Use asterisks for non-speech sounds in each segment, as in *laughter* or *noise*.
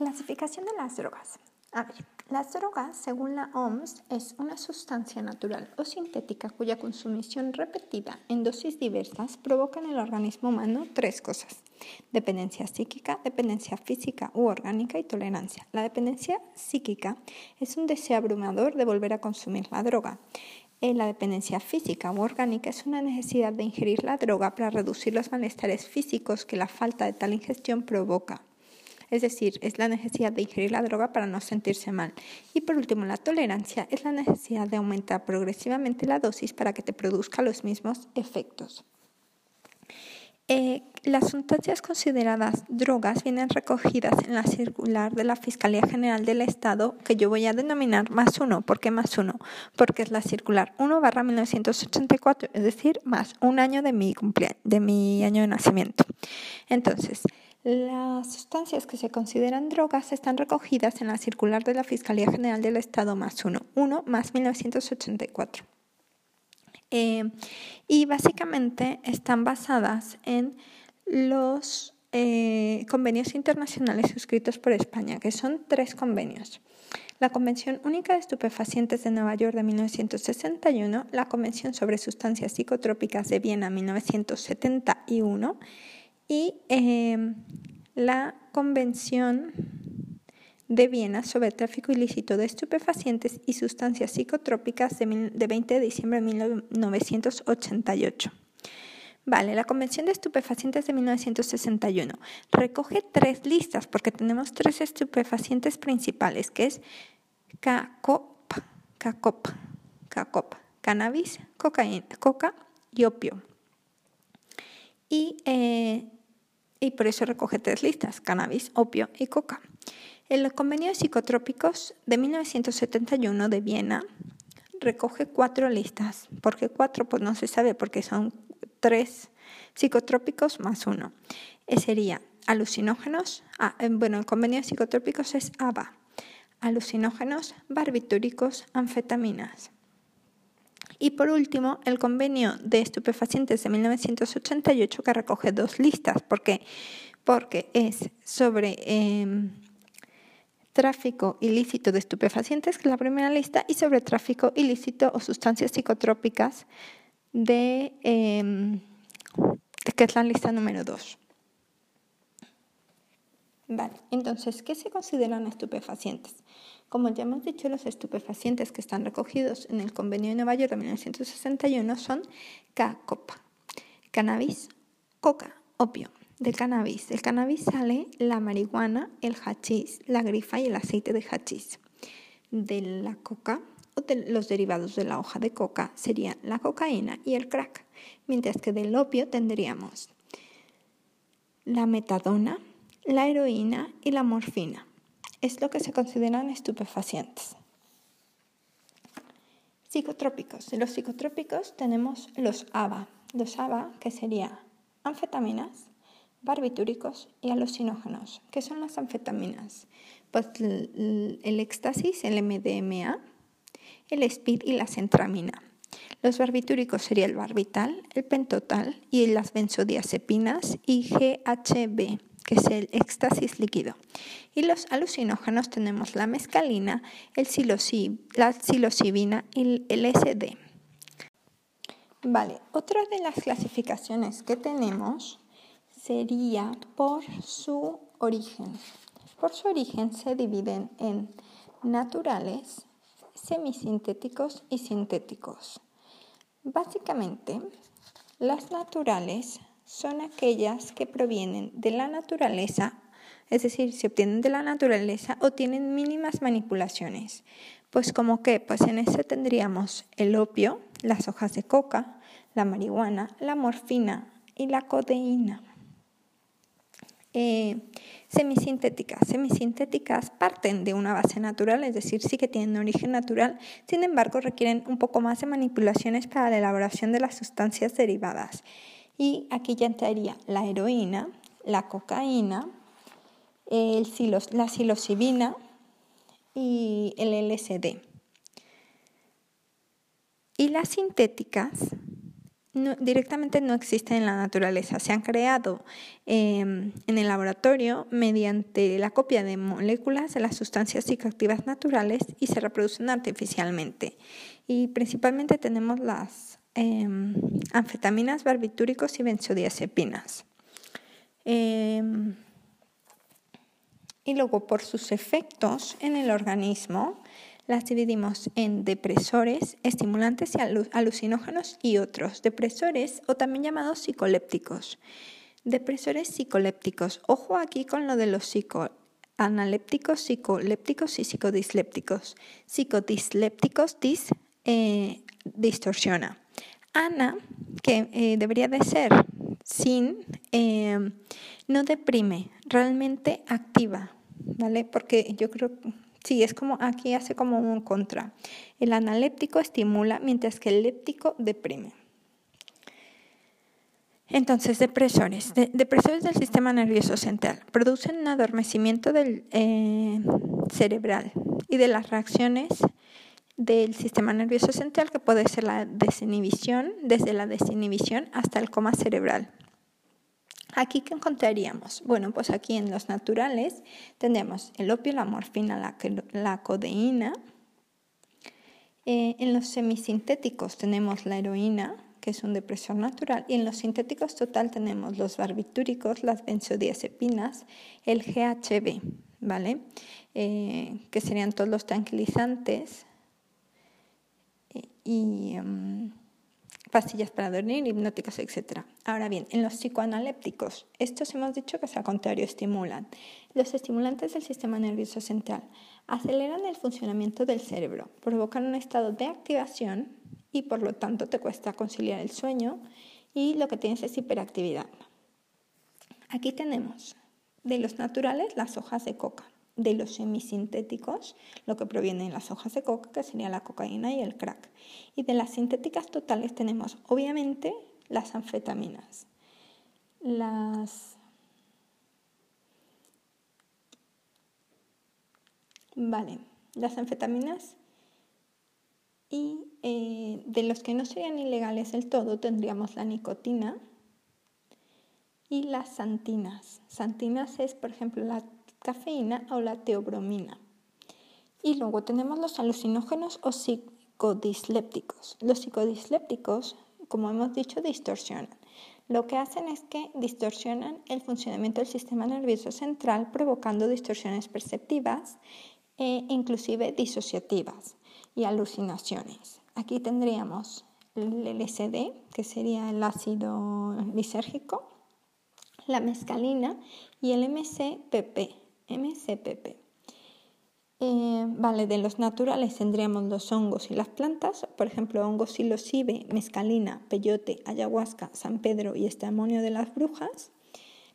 Clasificación de las drogas. A ver, las drogas, según la OMS, es una sustancia natural o sintética cuya consumición repetida en dosis diversas provoca en el organismo humano tres cosas. Dependencia psíquica, dependencia física u orgánica y tolerancia. La dependencia psíquica es un deseo abrumador de volver a consumir la droga. En la dependencia física u orgánica es una necesidad de ingerir la droga para reducir los malestares físicos que la falta de tal ingestión provoca es decir, es la necesidad de ingerir la droga para no sentirse mal. Y por último, la tolerancia es la necesidad de aumentar progresivamente la dosis para que te produzca los mismos efectos. Eh, las sustancias consideradas drogas vienen recogidas en la circular de la Fiscalía General del Estado, que yo voy a denominar más uno. ¿Por qué más uno? Porque es la circular 1 barra 1984, es decir, más un año de mi, de mi año de nacimiento. Entonces, las sustancias que se consideran drogas están recogidas en la circular de la Fiscalía General del Estado más 1, 1 más 1984. Eh, y básicamente están basadas en los eh, convenios internacionales suscritos por España, que son tres convenios. La Convención Única de Estupefacientes de Nueva York de 1961, la Convención sobre Sustancias Psicotrópicas de Viena 1971 y em, la Convención de Viena sobre el tráfico ilícito de estupefacientes y sustancias psicotrópicas de, 20 de diciembre de 1988. Vale, la Convención de Estupefacientes de 1961 recoge tres listas porque tenemos tres estupefacientes principales, que es CACOP, CACOP, CACOP, cannabis, coca y opio. Y eh, y por eso recoge tres listas, cannabis, opio y coca. El convenio de psicotrópicos de 1971 de Viena recoge cuatro listas. ¿Por qué cuatro? Pues no se sabe, porque son tres psicotrópicos más uno. Eh, sería alucinógenos, ah, eh, bueno, el convenio de psicotrópicos es ABA, alucinógenos, barbitúricos, anfetaminas. Y por último, el convenio de estupefacientes de 1988 que recoge dos listas. ¿Por qué? Porque es sobre em, tráfico ilícito de estupefacientes, que es la primera lista, y sobre tráfico ilícito o sustancias psicotrópicas, de, em, que es la lista número dos. Vale, entonces, ¿qué se consideran estupefacientes? Como ya hemos dicho, los estupefacientes que están recogidos en el Convenio de Nueva York de 1961 son K-COP, cannabis, coca, opio. Del cannabis. Del cannabis sale la marihuana, el hachís, la grifa y el aceite de hachís. De la coca o de los derivados de la hoja de coca serían la cocaína y el crack, mientras que del opio tendríamos la metadona, la heroína y la morfina es lo que se consideran estupefacientes. Psicotrópicos. De los psicotrópicos tenemos los ABA. Los ABA, que serían anfetaminas, barbitúricos y alucinógenos. ¿Qué son las anfetaminas? Pues el, éxtasis, el MDMA, el speed y la centramina. Los barbitúricos sería el barbital, el pentotal y las benzodiazepinas y GHB que es el éxtasis líquido. Y los alucinógenos tenemos la mescalina, el la psilocibina y el LSD. Vale, otra de las clasificaciones que tenemos sería por su origen. Por su origen se dividen en naturales, semisintéticos y sintéticos. Básicamente, las naturales son aquellas que provienen de la naturaleza, es decir, se obtienen de la naturaleza o tienen mínimas manipulaciones. Pues como que, pues en ese tendríamos el opio, las hojas de coca, la marihuana, la morfina y la codeína. Eh, semisintéticas. Semisintéticas parten de una base natural, es decir, sí que tienen origen natural, sin embargo requieren un poco más de manipulaciones para la elaboración de las sustancias derivadas. Y aquí ya entraría la heroína, la cocaína, la psilocibina y el LSD. Y las sintéticas directamente no existen en la naturaleza. Se han creado em, en el laboratorio mediante la copia de moléculas de las sustancias psicoactivas naturales y se reproducen artificialmente. Y principalmente tenemos las em, anfetaminas, barbitúricos y benzodiazepinas. Em, y luego por sus efectos en el organismo, las dividimos en depresores, estimulantes y alucinógenos y otros. Depresores o también llamados psicolépticos. Depresores psicolépticos. Ojo aquí con lo de los psicoanalépticos, psicolépticos y psicodislépticos. Psicodislépticos dis, eh, distorsiona. Ana, que eh, debería de ser sin, eh, no deprime, realmente activa, ¿vale? Porque yo creo Sí, es como aquí hace como un contra. El analéptico estimula mientras que el léptico deprime. Entonces, depresores. depresores del sistema nervioso central producen un adormecimiento del eh, cerebral y de las reacciones del sistema nervioso central que puede ser la desinhibición, desde la desinhibición hasta el coma cerebral. Aquí, ¿qué encontraríamos? Bueno, pues aquí en los naturales tendremos el opio, la morfina, la, codeína. Eh, en los semisintéticos tenemos la heroína, que es un depresor natural, y en los sintéticos total tenemos los barbitúricos, las benzodiazepinas, el GHB, ¿vale? Eh, que serían todos los tranquilizantes y... Em, pastillas para dormir, hipnóticos, etc. Ahora bien, en los psicoanalépticos, estos hemos dicho que al contrario estimulan. Los estimulantes del sistema nervioso central aceleran el funcionamiento del cerebro, provocan un estado de activación y por lo tanto te cuesta conciliar el sueño y lo que tienes es hiperactividad. Aquí tenemos de los naturales las hojas de coca de los semisintéticos, lo que proviene de las hojas de coca, que sería la cocaína y el crack. Y de las sintéticas totales tenemos, obviamente, las anfetaminas. Las Vale, las anfetaminas y eh, de los que no serían ilegales del todo tendríamos la nicotina y las santinas. Santinas es, por ejemplo, la cafeína o la teobromina. Y luego tenemos los alucinógenos o psicodislépticos. Los psicodislépticos, como hemos dicho, distorsionan. Lo que hacen es que distorsionan el funcionamiento del sistema nervioso central, provocando distorsiones perceptivas e inclusive disociativas y alucinaciones. Aquí tendríamos el LSD, que sería el ácido lisérgico, la mescalina y el MCPP, MCPP. Eh, vale, de los naturales tendríamos los hongos y las plantas, por ejemplo, hongos psilocibe, mescalina, peyote, ayahuasca, San Pedro y este amonio de las brujas.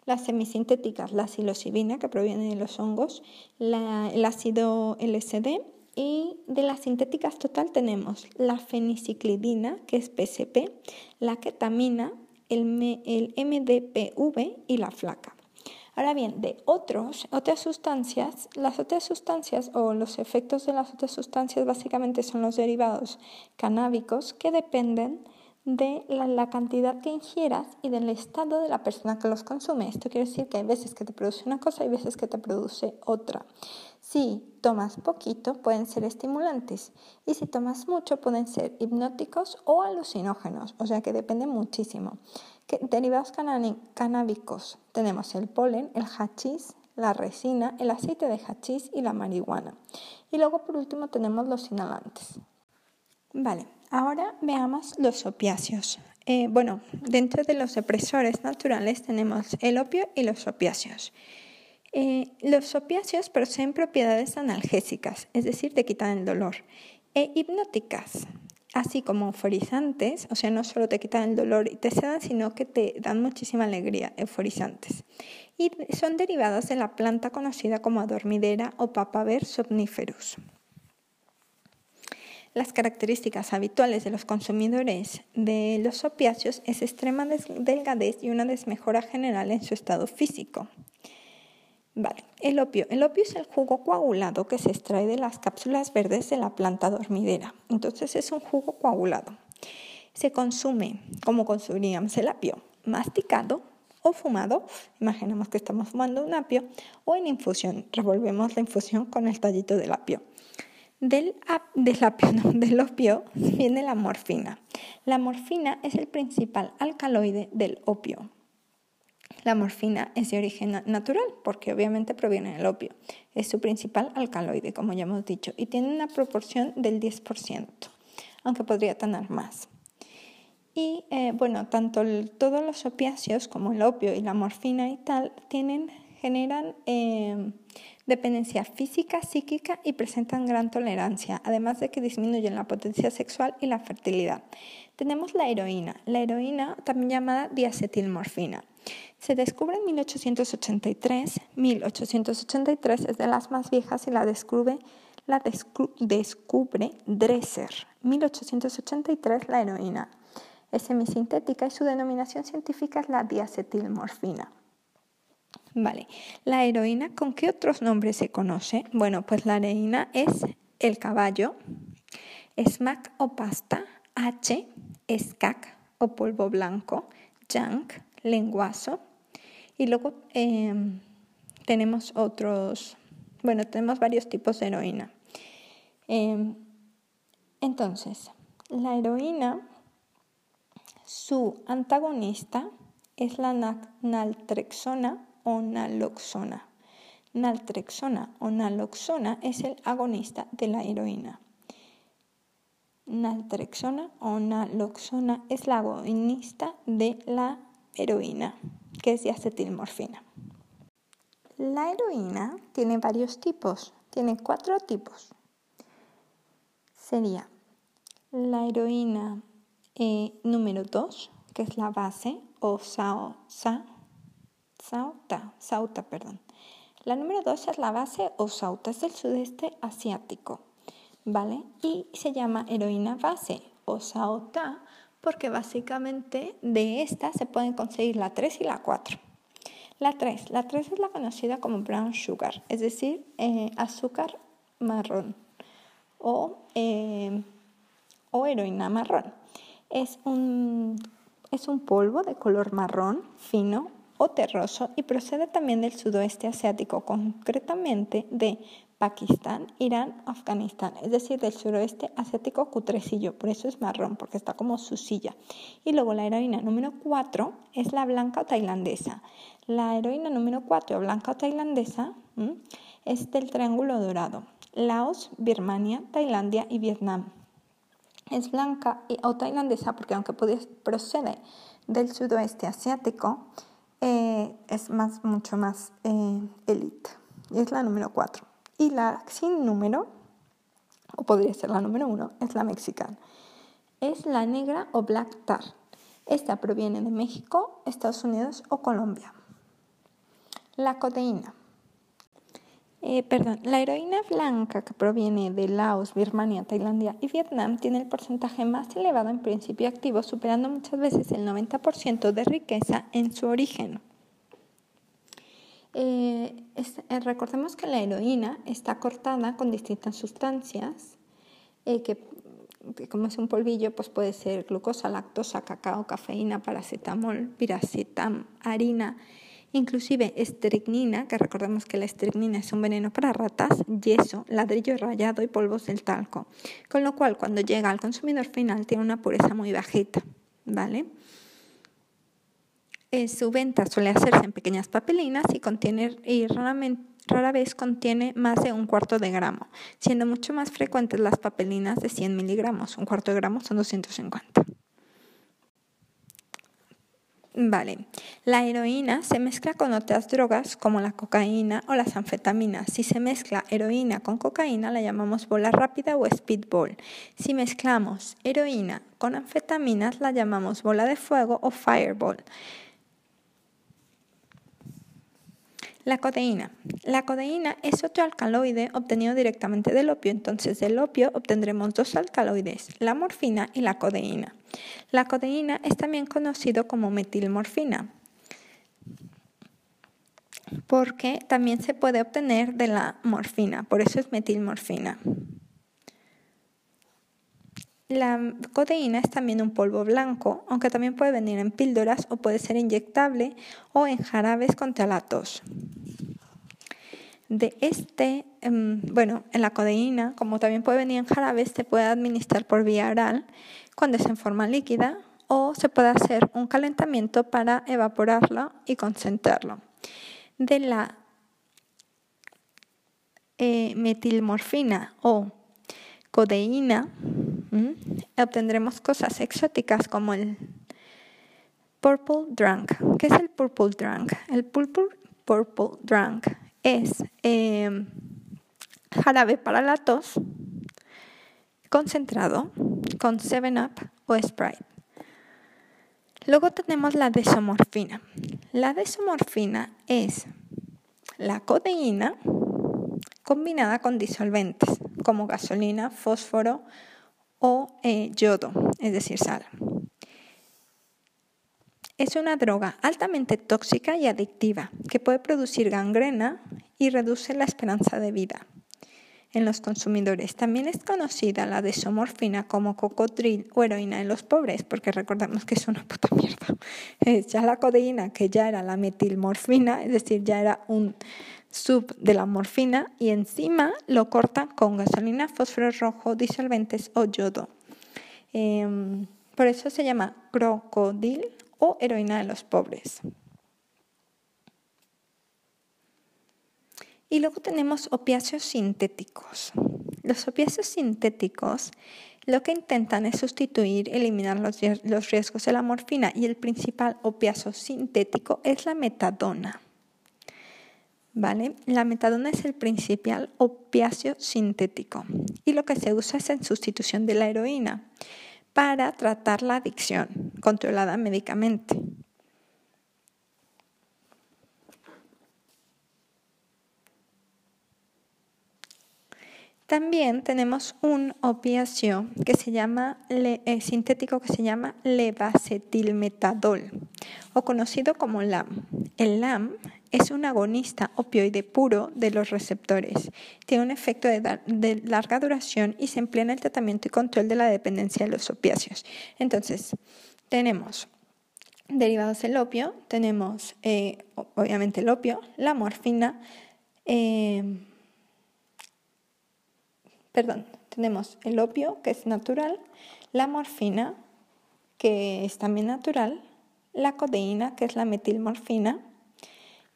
Las semisintéticas, la psilocibina, que proviene de los hongos, el ácido LSD. Y de las sintéticas total tenemos la feniciclidina, que es PCP, la ketamina, el, el MDPV y la flaca. Ahora bien, de otros, otras sustancias, las otras sustancias o los efectos de las otras sustancias básicamente son los derivados canábicos que dependen de la, cantidad que ingieras y del estado de la persona que los consume. Esto quiere decir que hay veces que te produce una cosa y veces que te produce otra. Si tomas poquito pueden ser estimulantes y si tomas mucho pueden ser hipnóticos o alucinógenos, o sea que depende muchísimo derivados canábicos tenemos el polen, el hachís, la resina, el aceite de hachís y la marihuana. Y luego por último tenemos los inhalantes. Vale, ahora veamos los opiáceos. Eh, bueno, dentro de los depresores naturales tenemos el opio y los opiáceos. Eh, los opiáceos poseen propiedades analgésicas, es decir, te quitan el dolor, e hipnóticas, así como euforizantes, o sea, no solo te quitan el dolor y te sedan, sino que te dan muchísima alegría, euforizantes. Y son derivados de la planta conocida como adormidera o papaver somniferus. Las características habituales de los consumidores de los opiáceos es extrema delgadez y una desmejora general en su estado físico. El opio. El opio es el jugo coagulado que se extrae de las cápsulas verdes de la planta dormidera. Entonces es un jugo coagulado. Se consume como consumiríamos el apio, masticado o fumado, imaginemos que estamos fumando un apio, o en infusión, revolvemos la infusión con el tallito del apio. Del, del, apio, *laughs* del opio viene la morfina. La morfina es el principal alcaloide del opio. La morfina es de origen natural porque obviamente proviene del opio. Es su principal alcaloide, como ya hemos dicho, y tiene una proporción del 10%, aunque podría tener más. Y eh, bueno, tanto todos los opiáceos como el opio y la morfina y tal tienen, generan em, dependencia física, psíquica y presentan gran tolerancia, además de que disminuyen la potencia sexual y la fertilidad. Tenemos la heroína, la heroína también llamada diacetilmorfina. Se descubre en 1883, 1883 es de las más viejas y la descubre, la descubre Dresser. 1883 la heroína es semisintética y su denominación científica es la diacetilmorfina. Vale, la heroína, ¿con qué otros nombres se conoce? Bueno, pues la heroína es el caballo, smack o pasta, H, escac o polvo blanco, junk, lenguazo. Y luego em, tenemos otros, bueno, tenemos varios tipos de heroína. Em, entonces, la heroína su antagonista es la naltrexona o naloxona. Naltrexona o naloxona es el agonista de la heroína. Naltrexona o naloxona es la agonista de la heroína, que es diacetilmorfina. La heroína tiene varios tipos, tiene cuatro tipos. Sería la heroína eh, número 2, que es la base, o sao, sa, sauta, perdón. La número 2 es la base o sauta, es del sudeste asiático, ¿vale? Y se llama heroína base o sauta porque básicamente de esta se pueden conseguir la 3 y la 4. La 3, la 3 es la conocida como brown sugar, es decir, eh, azúcar marrón o, eh, o heroína marrón. Es un, es un polvo de color marrón, fino o terroso y procede también del sudoeste asiático, concretamente de Pakistán, Irán, Afganistán, es decir, del suroeste asiático cutrecillo, por eso es marrón, porque está como su silla. Y luego la heroína número 4 es la blanca o tailandesa. La heroína número 4, blanca o tailandesa, es del Triángulo Dorado. Laos, Birmania, Tailandia y Vietnam es blanca o tailandesa porque aunque procede del sudoeste asiático, eh, es mucho más eh, elite. Es la número 4. Y la sin número, o podría ser la número 1, es la mexicana. Es la negra o black tar. Esta proviene de México, Estados Unidos o Colombia. La codeína. Eh, perdón, la heroína blanca que proviene de Laos, Birmania, Tailandia y Vietnam tiene el porcentaje más elevado en principio activo, superando muchas veces el 90% de riqueza en su origen. Eh, eh, recordemos que la heroína está cortada con distintas sustancias que, como es un polvillo, pues puede ser glucosa, lactosa, cacao, cafeína, paracetamol, piracetam, harina, inclusive estricnina, que recordemos que la estricnina es un veneno para ratas, yeso, ladrillo rayado y polvos del talco, con lo cual cuando llega al consumidor final tiene una pureza muy bajita, ¿vale? Eh, su venta suele hacerse en pequeñas papelinas y, y rara vez contiene más de un cuarto de gramo, siendo mucho más frecuentes las papelinas de 100 miligramos. Un cuarto de gramo son 250. Vale, la heroína se mezcla con otras drogas como la cocaína o las anfetaminas. Si se mezcla heroína con cocaína la llamamos bola rápida o speedball. Si mezclamos heroína con anfetaminas la llamamos bola de fuego o fireball. La codeína. La codeína es otro alcaloide obtenido directamente del opio, entonces del opio obtendremos dos alcaloides, la morfina y la codeína. La codeína es también conocido como metilmorfina porque también se puede obtener de la morfina, por eso es metilmorfina. La codeína es también un polvo blanco, aunque también puede venir en píldoras o puede ser inyectable o en jarabes contra la tos. De este, em, bueno, en la codeína, como también puede venir en jarabes, se puede administrar por vía oral cuando es en forma líquida o se puede hacer un calentamiento para evaporarlo y concentrarlo. De la eh, metilmorfina o codeína, obtendremos cosas exóticas como el purple drunk. ¿Qué es el purple drunk? El purple, purple drunk es em, jarabe para la tos concentrado con 7-Up o Sprite. Luego tenemos la desomorfina. La desomorfina es la codeína combinada con disolventes como gasolina, fósforo o eh, yodo, es decir, sal. Es una droga altamente tóxica y adictiva que puede producir gangrena y reduce la esperanza de vida en los consumidores. También es conocida la desomorfina como cocodril o heroína en los pobres, porque recordemos que es una puta mierda. *laughs* Ya la codeína, que ya era la metilmorfina, es decir, ya era un sub de la morfina y encima lo cortan con gasolina, fósforo rojo, disolventes o yodo. Em, por eso se llama crocodil o heroína de los pobres. Y luego tenemos opiáceos sintéticos. Los opiáceos sintéticos lo que intentan es sustituir, eliminar los, los riesgos de la morfina y el principal opiáceo sintético es la metadona. ¿Vale? La metadona es el principal opiáceo sintético y lo que se usa es en sustitución de la heroína para tratar la adicción controlada médicamente. También tenemos un opiáceo que se llama eh, sintético que se llama levacetilmetadol o conocido como LAM. El LAM es un agonista opioide puro de los receptores. Tiene un efecto de, larga duración y se emplea en el tratamiento y control de la dependencia de los opiáceos. Entonces, tenemos derivados del opio, tenemos eh, obviamente el opio, la morfina, eh, perdón, tenemos el opio que es natural, la morfina que es también natural, la codeína que es la metilmorfina,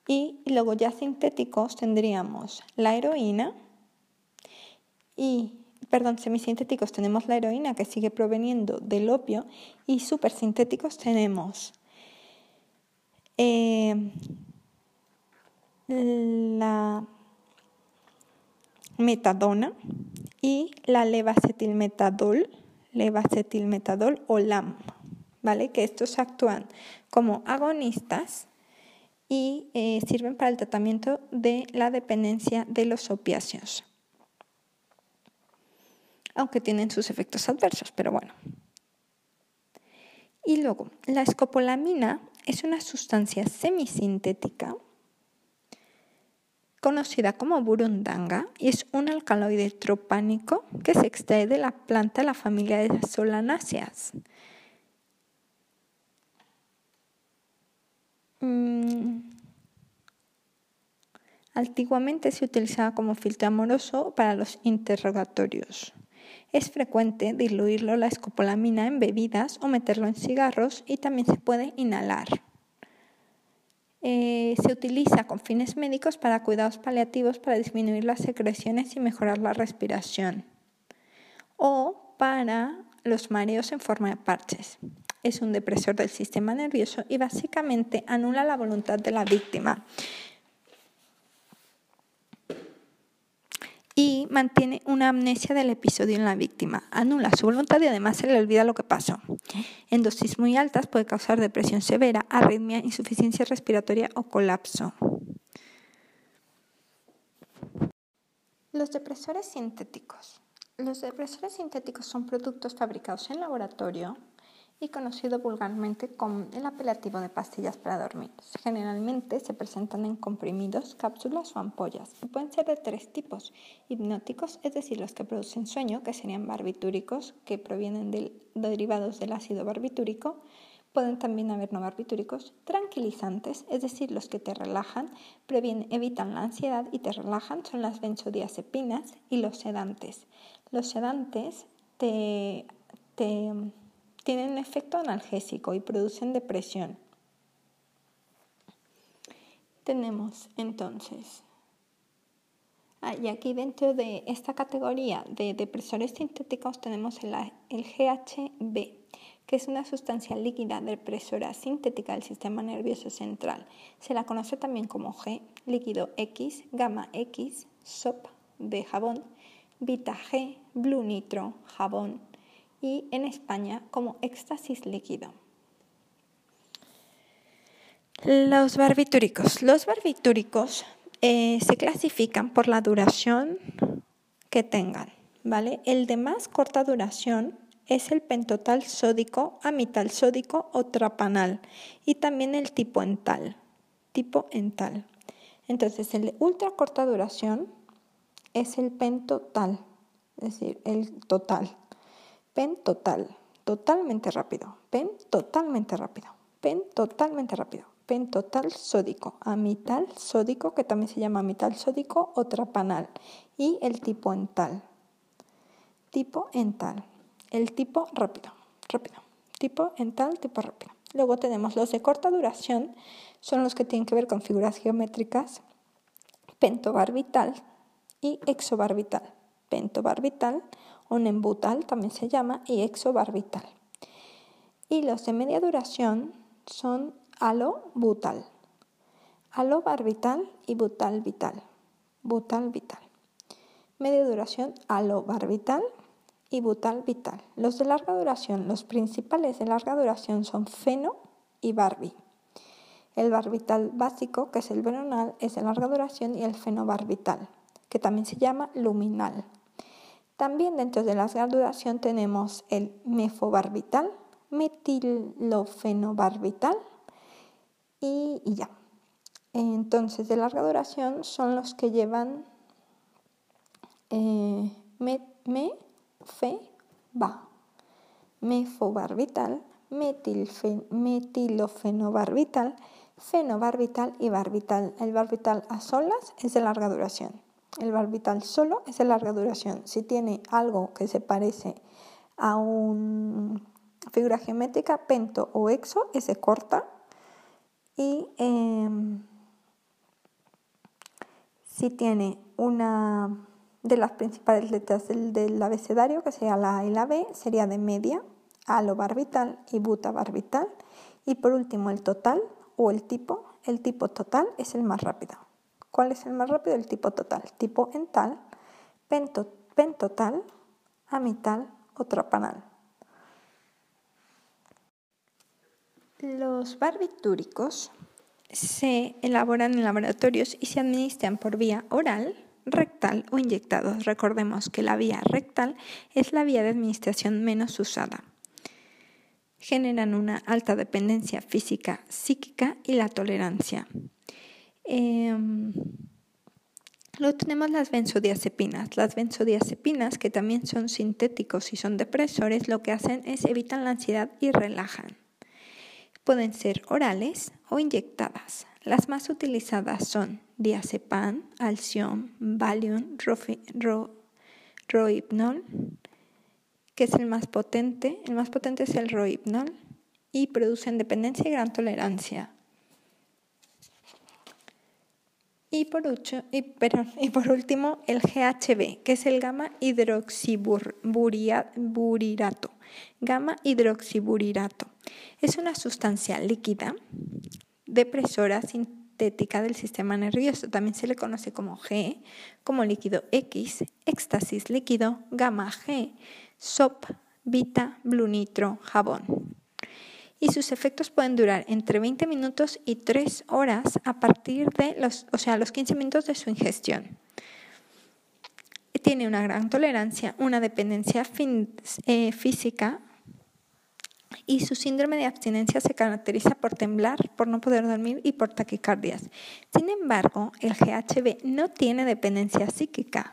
y luego ya sintéticos tendríamos la heroína y, perdón, semisintéticos tenemos la heroína que sigue proveniendo del opio y supersintéticos tenemos eh, la metadona y la levacetilmetadol, levacetilmetadol o LAM, ¿vale? Que estos actúan como agonistas y eh, sirven para el tratamiento de la dependencia de los opiáceos. Aunque tienen sus efectos adversos, pero bueno. Y luego, la escopolamina es una sustancia semisintética conocida como burundanga y es un alcaloide tropánico que se extrae de la planta de la familia de las solanáceas. Mm. Antiguamente se utilizaba como filtro amoroso para los interrogatorios. Es frecuente diluirlo la escopolamina en bebidas o meterlo en cigarros y también se puede inhalar. Eh, se utiliza con fines médicos para cuidados paliativos para disminuir las secreciones y mejorar la respiración o para los mareos en forma de parches es un depresor del sistema nervioso y básicamente anula la voluntad de la víctima. Y mantiene una amnesia del episodio en la víctima. Anula su voluntad y además se le olvida lo que pasó. En dosis muy altas puede causar depresión severa, arritmia, insuficiencia respiratoria o colapso. Los depresores sintéticos. Los depresores sintéticos son productos fabricados en laboratorio y conocido vulgarmente con el apelativo de pastillas para dormir. Generalmente se presentan en comprimidos, cápsulas o ampollas y pueden ser de tres tipos. Hipnóticos, es decir, los que producen sueño, que serían barbitúricos, que provienen de derivados del ácido barbitúrico. Pueden también haber no barbitúricos, tranquilizantes, es decir, los que te relajan, previenen, evitan la ansiedad y te relajan, son las benzodiazepinas y los sedantes. Los sedantes te, te tienen efecto analgésico y producen depresión. Tenemos entonces, ah, y aquí dentro de esta categoría de depresores sintéticos tenemos el, el GHB, que es una sustancia líquida depresora sintética del sistema nervioso central. Se la conoce también como G, líquido X, gamma X, SOP de jabón, beta G, blue nitro, jabón, y en España como éxtasis líquido. Los barbitúricos. Los barbitúricos eh, se clasifican por la duración que tengan. ¿vale? El de más corta duración es el pentotal sódico, amital sódico o trapanal y también el tipo ental. Tipo ental. Entonces, el de ultra corta duración es el pentotal, es decir, el total. Pen total, totalmente rápido. Pen totalmente rápido. Pen totalmente rápido. Pen total sódico. Amital sódico, que también se llama amital sódico o trapanal. Y el tipo ental. Tipo ental. El tipo rápido. Rápido. Tipo ental, tipo rápido. Luego tenemos los de corta duración, son los que tienen que ver con figuras geométricas, pentobarbital y exobarbital. Pentobarbital nembutal también se llama, y exobarbital. Y los de media duración son alobutal, alobarbital y butal vital, butal vital. Media duración alobarbital y butal vital. Los de larga duración, los principales de larga duración son feno y barbi. El barbital básico, que es el veronal, es de larga duración y el fenobarbital, que también se llama luminal. También dentro de la duración tenemos el mefobarbital, metilofenobarbital y, ya. Entonces, de larga duración son los que llevan eh, me, fe, ba. Mefobarbital, metilofenobarbital, fenobarbital y barbital. El barbital a solas es de larga duración. El barbital solo es de larga duración. Si tiene algo que se parece a una figura geométrica, pento o exo, es de corta. Y em, si tiene una de las principales letras del, abecedario, que sería la A y la B, sería de media, alobarbital y butabarbital. Y por último, el total o el tipo. El tipo total es el más rápido. ¿Cuál es el más rápido? El tipo total. Tipo ental, pentotal, amital o trapanal. Los barbitúricos se elaboran en laboratorios y se administran por vía oral, rectal o inyectados. Recordemos que la vía rectal es la vía de administración menos usada. Generan una alta dependencia física, psíquica y la tolerancia. Em, luego tenemos las benzodiazepinas. Las benzodiazepinas, que también son sintéticos y son depresores, lo que hacen es evitan la ansiedad y relajan. Pueden ser orales o inyectadas. Las más utilizadas son diazepam, Alcion, Valium, Rohypnol, que es el más potente. El más potente es el Rohypnol y producen dependencia y gran tolerancia. *laughs* Y por, último, el GHB, que es el gamma hidroxiburirato. Gamma hidroxiburirato. Es una sustancia líquida depresora sintética del sistema nervioso. También se le conoce como G, como líquido X, éxtasis líquido, gamma G, SOP, beta, blue nitro, jabón y sus efectos pueden durar entre 20 minutos y 3 horas a partir de los, o sea, los 15 minutos de su ingestión. Tiene una gran tolerancia, una dependencia eh, física y su síndrome de abstinencia se caracteriza por temblar, por no poder dormir y por taquicardias. Sin embargo, el GHB no tiene dependencia psíquica.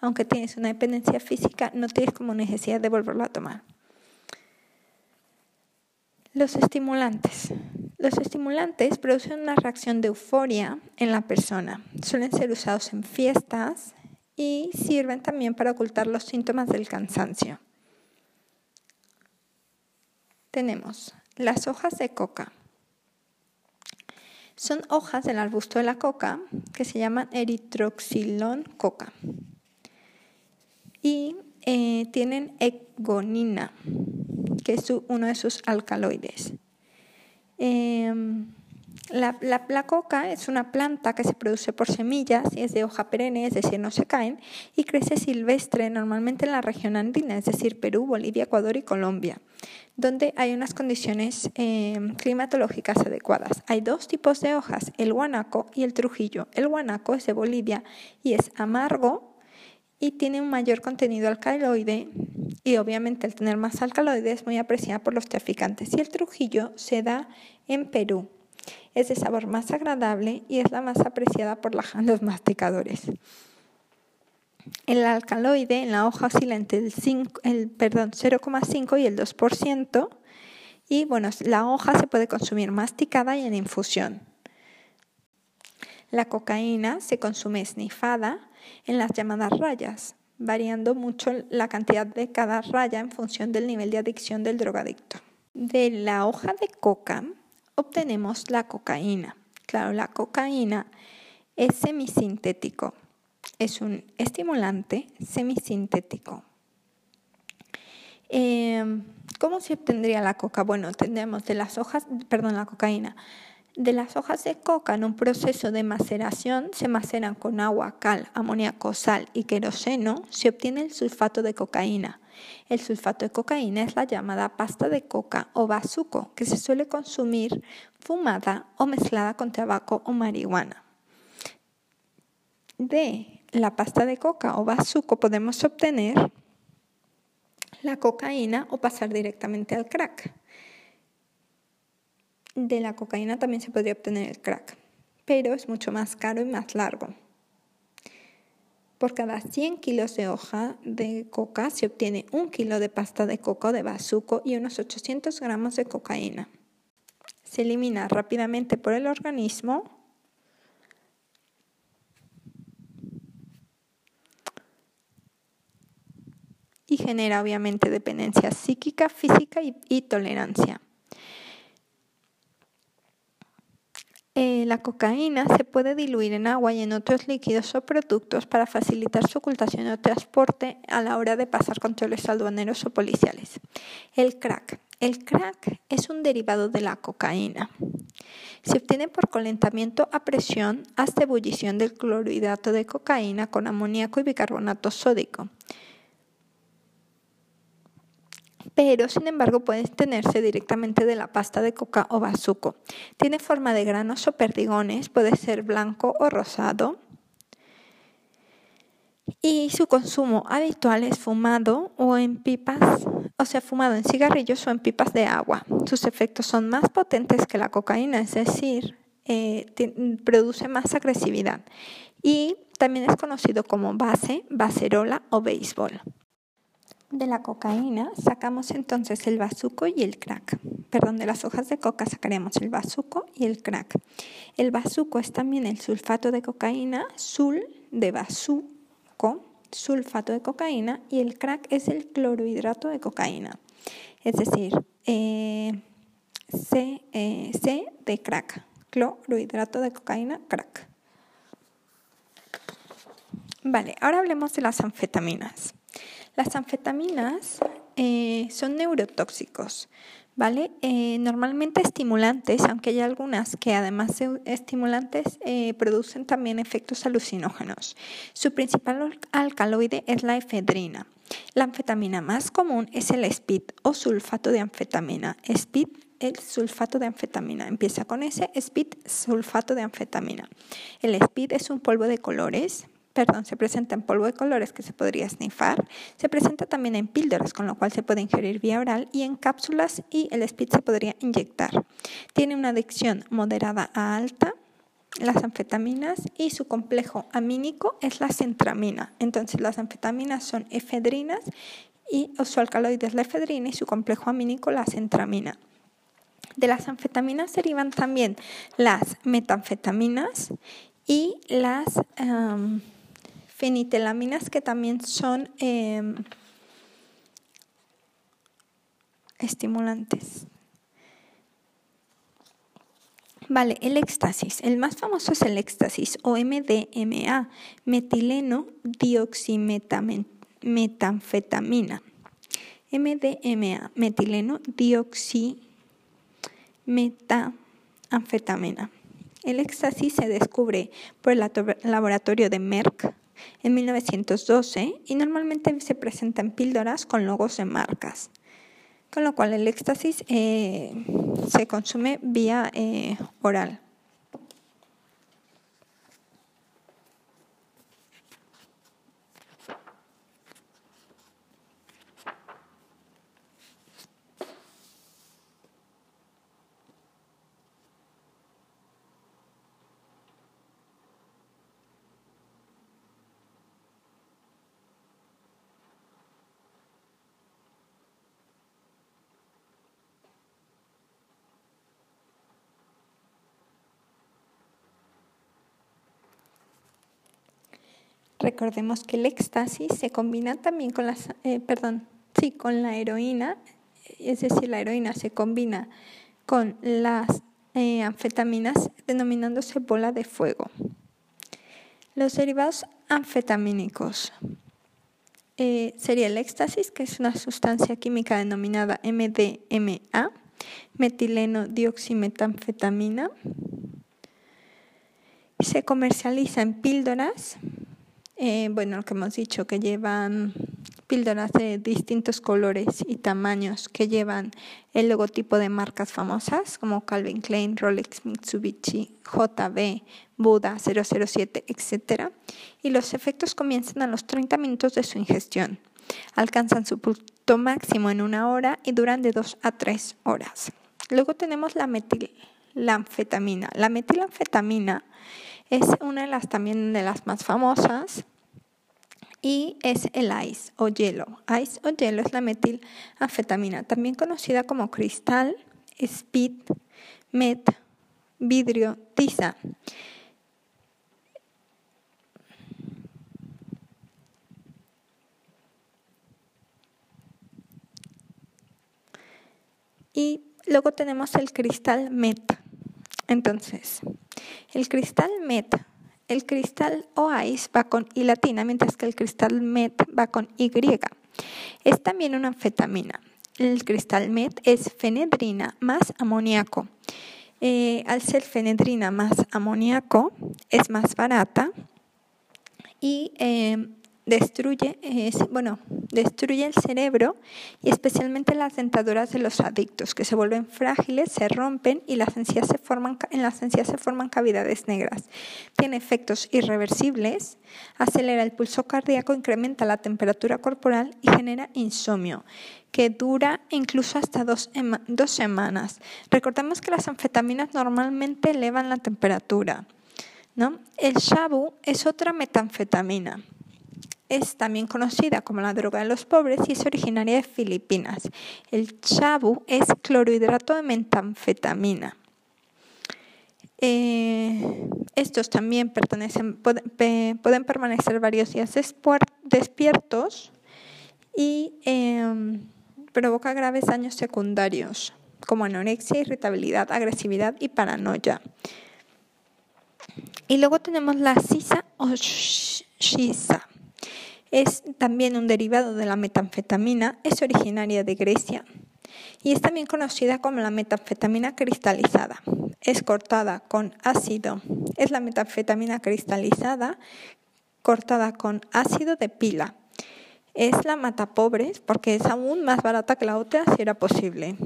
Aunque tienes una dependencia física, no tienes como necesidad de volverlo a tomar. Los estimulantes. Los estimulantes producen una reacción de euforia en la persona. Suelen ser usados en fiestas y sirven también para ocultar los síntomas del cansancio tenemos las hojas de coca. Son hojas del arbusto de la coca que se llaman eritroxilón coca. Y eh, tienen egonina, que es uno de sus alcaloides. Em, la, coca es una planta que se produce por semillas y es de hoja perenne, es decir, no se caen, y crece silvestre normalmente en la región andina, es decir, Perú, Bolivia, Ecuador y Colombia, donde hay unas condiciones em, climatológicas adecuadas. Hay dos tipos de hojas, el guanaco y el trujillo. El guanaco es de Bolivia y es amargo y tiene un mayor contenido alcaloide y obviamente al tener más alcaloide es muy apreciada por los traficantes. Y el trujillo se da en Perú es de sabor más agradable y es la más apreciada por *laughs* los masticadores. El alcaloide en la hoja oscila entre el, el 0,5 y el 2%. Y bueno, la hoja se puede consumir masticada y en infusión. La cocaína se consume esnifada en las llamadas rayas, variando mucho la cantidad de cada raya en función del nivel de adicción del drogadicto. De la hoja de coca obtenemos la cocaína. Claro, la cocaína es semisintético, es un estimulante semisintético. Em, ¿Cómo se obtendría la coca? Bueno, tendremos de las hojas, perdón, la cocaína. De las hojas de coca en un proceso de maceración se maceran con agua, cal, amoníaco, sal y queroseno, se obtiene el sulfato de cocaína. El sulfato de cocaína es la llamada pasta de coca o bazuco, que se suele consumir fumada o mezclada con tabaco o marihuana. De la pasta de coca o bazuco podemos obtener la cocaína o pasar directamente al crack. De la cocaína también se podría obtener el crack, pero es mucho más caro y más largo. Por cada 100 kilos de hoja de coca se obtiene un kilo de pasta de coca o de bazuco y unos 800 gramos de cocaína. Se elimina rápidamente por el organismo y genera obviamente dependencia psíquica, física y, tolerancia. Eh, la cocaína se puede diluir en agua y en otros líquidos o productos para facilitar su ocultación o transporte a la hora de pasar controles aduaneros o policiales. El crack. El crack es un derivado de la cocaína. Se obtiene por calentamiento a presión hasta ebullición del clorhidrato de cocaína con amoníaco y bicarbonato sódico pero sin embargo puede tenerse directamente de la pasta de coca o bazuco. Tiene forma de granos o perdigones, puede ser blanco o rosado. Y su consumo habitual es fumado o en pipas, o sea, fumado en cigarrillos o en pipas de agua. Sus efectos son más potentes que la cocaína, es decir, eh, produce más agresividad. Y también es conocido como base, bacerola o béisbol. De la cocaína sacamos entonces el bazuco y el crack. Perdón, de las hojas de coca sacaremos el bazuco y el crack. El bazuco es también el sulfato de cocaína, sul de bazuco, sulfato de cocaína, y el crack es el clorhidrato de cocaína. Es decir, eh, C, eh, C de crack, clorhidrato de cocaína, crack. Vale, ahora hablemos de las anfetaminas. Las anfetaminas eh, son neurotóxicos, ¿vale? Eh, normalmente estimulantes, aunque hay algunas que además de estimulantes eh, producen también efectos alucinógenos. Su principal alcaloide es la efedrina. La anfetamina más común es el speed o sulfato de anfetamina. Speed el sulfato de anfetamina. Empieza con ese speed sulfato de anfetamina. El speed es un polvo de colores perdón, se presenta en polvo de colores que se podría snifar, se presenta también en píldoras, con lo cual se puede ingerir vía oral y en cápsulas y el speed se podría inyectar. Tiene una adicción moderada a alta, las anfetaminas y su complejo amínico es la centramina. Entonces las anfetaminas son efedrinas y su alcaloide es la efedrina y su complejo amínico la centramina. De las anfetaminas derivan también las metanfetaminas y las em, fenitelaminas que también son em, estimulantes. Vale, el éxtasis. El más famoso es el éxtasis o MDMA, metileno dioximetanfetamina. MDMA, metileno dioximetanfetamina. El éxtasis se descubre por el laboratorio de Merck en 1912 y normalmente se presenta en píldoras con logos de marcas con lo cual el éxtasis eh, se consume vía eh, oral. Recordemos que el éxtasis se combina también con las, eh, perdón, sí, con la heroína, es decir, la heroína se combina con las eh, anfetaminas denominándose bola de fuego. Los derivados anfetamínicos eh, sería el éxtasis, que es una sustancia química denominada MDMA, metileno dioximetanfetamina. Se comercializa en píldoras eh, bueno, lo que hemos dicho, que llevan píldoras de distintos colores y tamaños, que llevan el logotipo de marcas famosas como Calvin Klein, Rolex, Mitsubishi, JB, Buda 007, etc. Y los efectos comienzan a los 30 minutos de su ingestión. Alcanzan su punto máximo en una hora y duran de 2 a 3 horas. Luego tenemos la metilanfetamina. La metilanfetamina es una de las también de las más famosas y es el ice o hielo. Ice o hielo es la metilanfetamina, también conocida como cristal, speed, met, vidrio, tiza. Y luego tenemos el cristal met. Entonces, el cristal MET, el cristal OIS va con I latina, mientras que el cristal MET va con Y. Es también una anfetamina. El cristal MET es fenedrina más amoníaco. Eh, al ser fenedrina más amoníaco, es más barata y eh, destruye, bueno, destruye el cerebro y especialmente las dentaduras de los adictos, que se vuelven frágiles, se rompen y las encías se forman, en las encías se forman cavidades negras. Tiene efectos irreversibles, acelera el pulso cardíaco, incrementa la temperatura corporal y genera insomnio que dura incluso hasta dos, dos semanas. Recordemos que las anfetaminas normalmente elevan la temperatura. ¿no? El shabu es otra metanfetamina es también conocida como la droga de los pobres y es originaria de Filipinas. El chabu es clorhidrato de metanfetamina. Eh, estos también pertenecen, pueden, permanecer varios días despiertos y em, provoca graves daños secundarios como anorexia, irritabilidad, agresividad y paranoia. Y luego tenemos la sisa o shisa. Es también un derivado de la metanfetamina, es originaria de Grecia y es también conocida como la metanfetamina cristalizada. Es cortada con ácido, es la metanfetamina cristalizada cortada con ácido de pila. Es la mata pobres porque es aún más barata que la otra si era posible.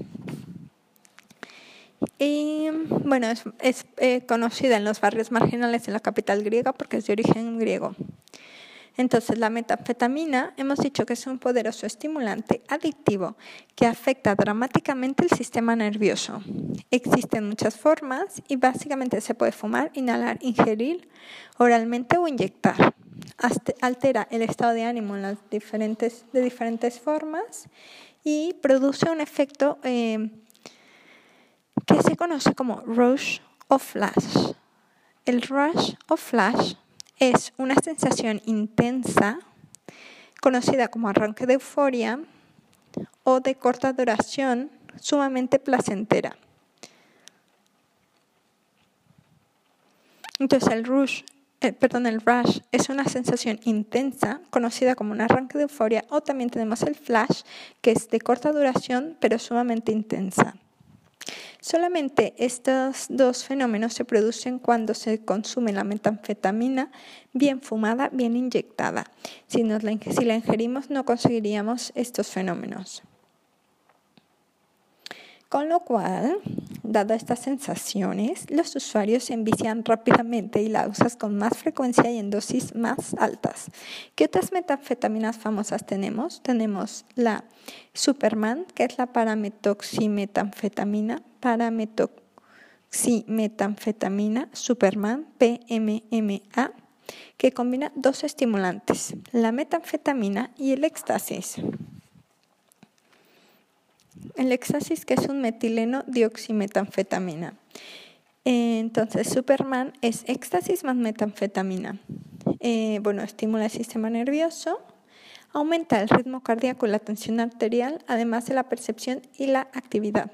Y bueno, es, eh, conocida en los barrios marginales de la capital griega porque es de origen griego. Entonces, la metanfetamina hemos dicho que es un poderoso estimulante adictivo que afecta dramáticamente el sistema nervioso. Existen muchas formas y básicamente se puede fumar, inhalar, ingerir oralmente o inyectar. Altera el estado de ánimo de diferentes formas y produce un efecto eh, que se conoce como rush o flash. El rush o flash es una sensación intensa conocida como arranque de euforia o de corta duración sumamente placentera. Entonces el rush, eh, perdón, el rush es una sensación intensa conocida como un arranque de euforia o también tenemos el flash que es de corta duración pero sumamente intensa. Solamente estos dos fenómenos se producen cuando se consume la metanfetamina bien fumada, bien inyectada. Si, la, si la ingerimos no conseguiríamos estos fenómenos. Con lo cual, dadas estas sensaciones, los usuarios se envician rápidamente y la usas con más frecuencia y en dosis más altas. ¿Qué otras metanfetaminas famosas tenemos? Tenemos la Superman, que es la parametoximetanfetamina, parametoximetanfetamina, Superman, PMMA, que combina dos estimulantes, la metanfetamina y el éxtasis. El éxtasis que es un metileno dioximetanfetamina. Entonces, Superman es éxtasis más metanfetamina. Eh, bueno, estimula el sistema nervioso, aumenta el ritmo cardíaco y la tensión arterial, además de la percepción y la actividad.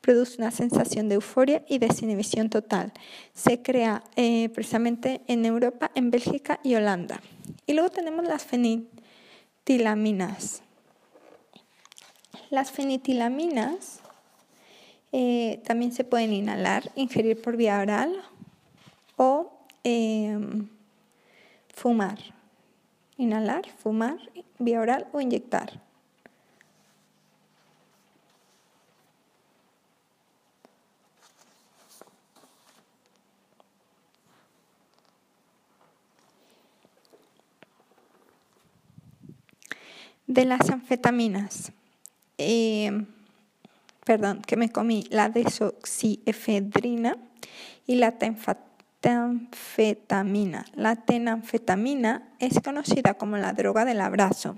Produce una sensación de euforia y desinhibición total. Se crea eh, precisamente en Europa, en Bélgica y Holanda. Y luego tenemos las fenitilaminas. Las fenitilaminas eh, también se pueden inhalar, ingerir por vía oral o em, fumar. Inhalar, fumar, vía oral o inyectar. De las anfetaminas. Em, perdón, que me comí la desoxiefedrina y la tenfetamina. La tenanfetamina es conocida como la droga del abrazo.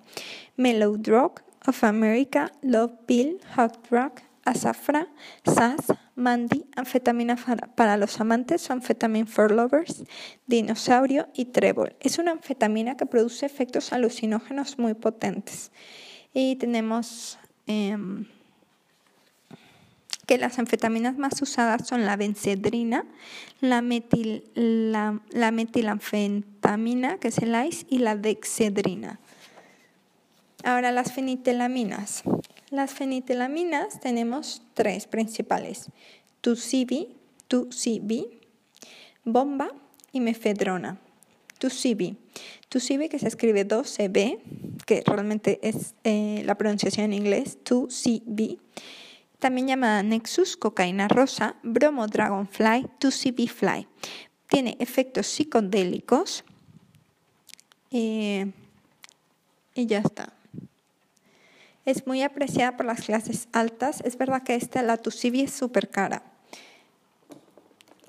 Mellow Drug of America, Love Pill, Hot Drug, Azafra, SAS, Mandy, anfetamina para los amantes anfetamine for lovers, dinosaurio y trébol. Es una anfetamina que produce efectos alucinógenos muy potentes. Y tenemos Em, que las anfetaminas más usadas son la bencedrina, la, metil, la, metilanfetamina, que es el ICE, y la dexedrina. Ahora las fenitelaminas. Las fenitelaminas tenemos tres principales, TUCB, TUCB, bomba y mefedrona. TUCB. TUCB que se escribe 2CB, que realmente es eh, la pronunciación en inglés, 2CB. También llamada Nexus, cocaína rosa, bromo dragonfly, 2CB fly. Tiene efectos psicodélicos. Eh, y ya está. Es muy apreciada por las clases altas. Es verdad que esta, la TUCB, es súper cara.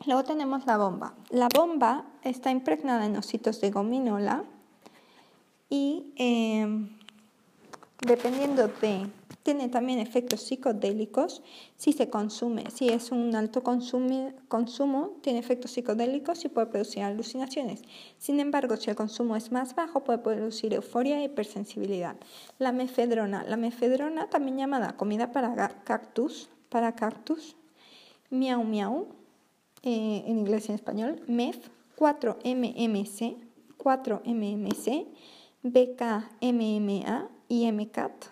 Luego tenemos la bomba. La bomba está impregnada en ositos de gominola y em, dependiendo de, tiene también efectos psicodélicos si se consume, si es un alto consumo, tiene efectos psicodélicos y puede producir alucinaciones. Sin embargo, si el consumo es más bajo, puede producir euforia y hipersensibilidad. La mefedrona, la mefedrona también llamada comida para cactus, para cactus, miau miau, eh, en inglés y en español, MEF, 4MMC, 4MMC, BKMMA y MCAT.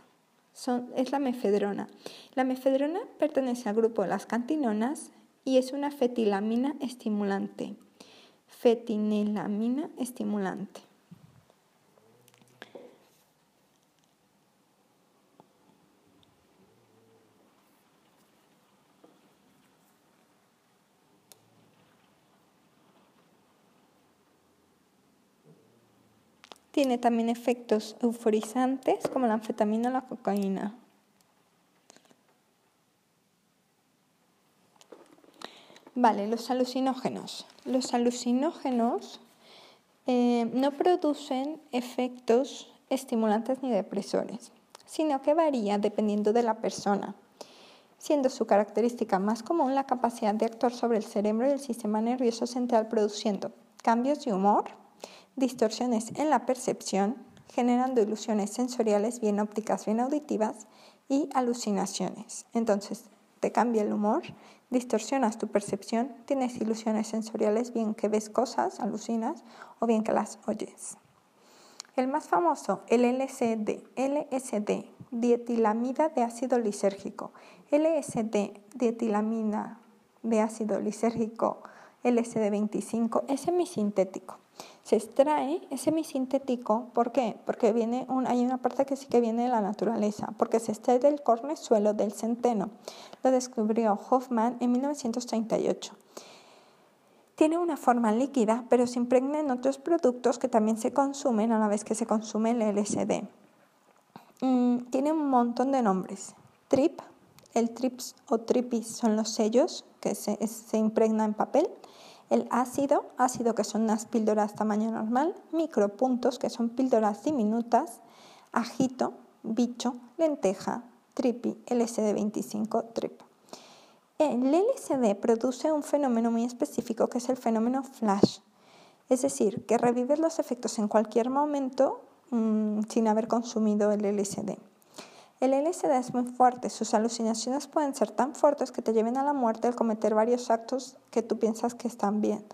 Son, es la mefedrona. La mefedrona pertenece al grupo de las cantinonas y es una fetilamina estimulante. Fetinelamina estimulante. Tiene también efectos euforizantes como la anfetamina o la cocaína. Vale, los alucinógenos. Los alucinógenos eh, no producen efectos estimulantes ni depresores, sino que varía dependiendo de la persona, siendo su característica más común la capacidad de actuar sobre el cerebro y el sistema nervioso central produciendo cambios de humor, distorsiones en la percepción, generando ilusiones sensoriales bien ópticas, bien auditivas y alucinaciones. Entonces, te cambia el humor, distorsionas tu percepción, tienes ilusiones sensoriales, bien que ves cosas, alucinas, o bien que las oyes. El más famoso, el LSD, LSD, dietilamida de ácido lisérgico. LSD, dietilamina de ácido lisérgico, LSD25, es semisintético. Se extrae, es semisintético, ¿por qué? Porque viene hay una parte que sí que viene de la naturaleza, porque se extrae del cornezuelo del centeno. Lo descubrió Hoffman en 1938. Tiene una forma líquida, pero se impregna en otros productos que también se consumen a la vez que se consume el LSD. Mm, tiene un montón de nombres. Trip, el trips o tripis son los sellos que se, se impregnan en papel. El ácido, ácido que son unas píldoras tamaño normal, micropuntos que son píldoras diminutas, ajito, bicho, lenteja, tripi, LSD25, trip. El LSD produce un fenómeno muy específico que es el fenómeno flash, es decir, que revives los efectos en cualquier momento mm, sin haber consumido el LSD. El LSD es muy fuerte, sus alucinaciones pueden ser tan fuertes que te lleven a la muerte al cometer varios actos que tú piensas que están bien.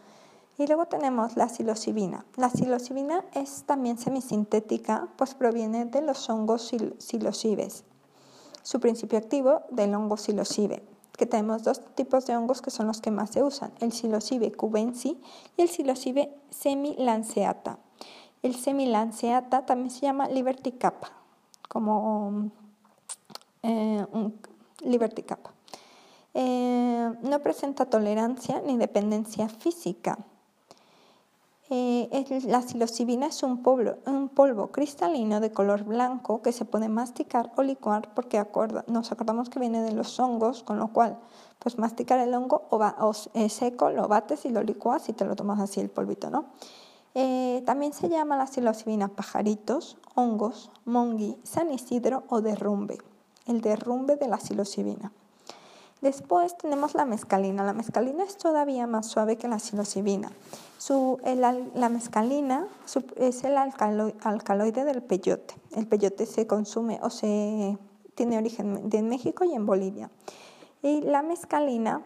Y luego tenemos la psilocibina. La psilocibina es también semisintética, pues proviene de los hongos psilocibes. Su principio activo del hongo psilocibe, que tenemos dos tipos de hongos que son los que más se usan, el psilocibe cubensi y el psilocibe semilanceata. El semilanceata también se llama Liberty Kappa, como eh, un Liberty Cap. Eh, no presenta tolerancia ni dependencia física. Eh, la psilocibina es un polvo, cristalino de color blanco que se puede masticar o licuar porque nos acordamos que viene de los hongos, con lo cual pues masticar el hongo o, va, seco lo bates y lo licuas y te lo tomas así el polvito, ¿no? también se llama la psilocibina pajaritos, hongos, mongi, san isidro o derrumbe el derrumbe de la psilocibina. Después tenemos la mescalina. La mescalina es todavía más suave que la psilocibina. la mescalina es el alcaloide del peyote. El peyote se consume o se tiene origen en México y en Bolivia. Y la mescalina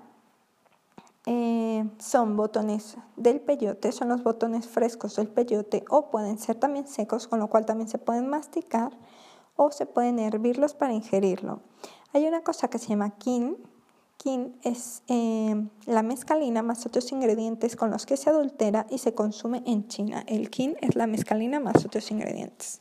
eh, son botones del peyote, son los botones frescos del peyote o pueden ser también secos, con lo cual también se pueden masticar o se pueden hervirlos para ingerirlo. Hay una cosa que se llama kin. Kin es eh, la mezcalina más otros ingredientes con los que se adultera y se consume en China. El kin es la mezcalina más otros ingredientes.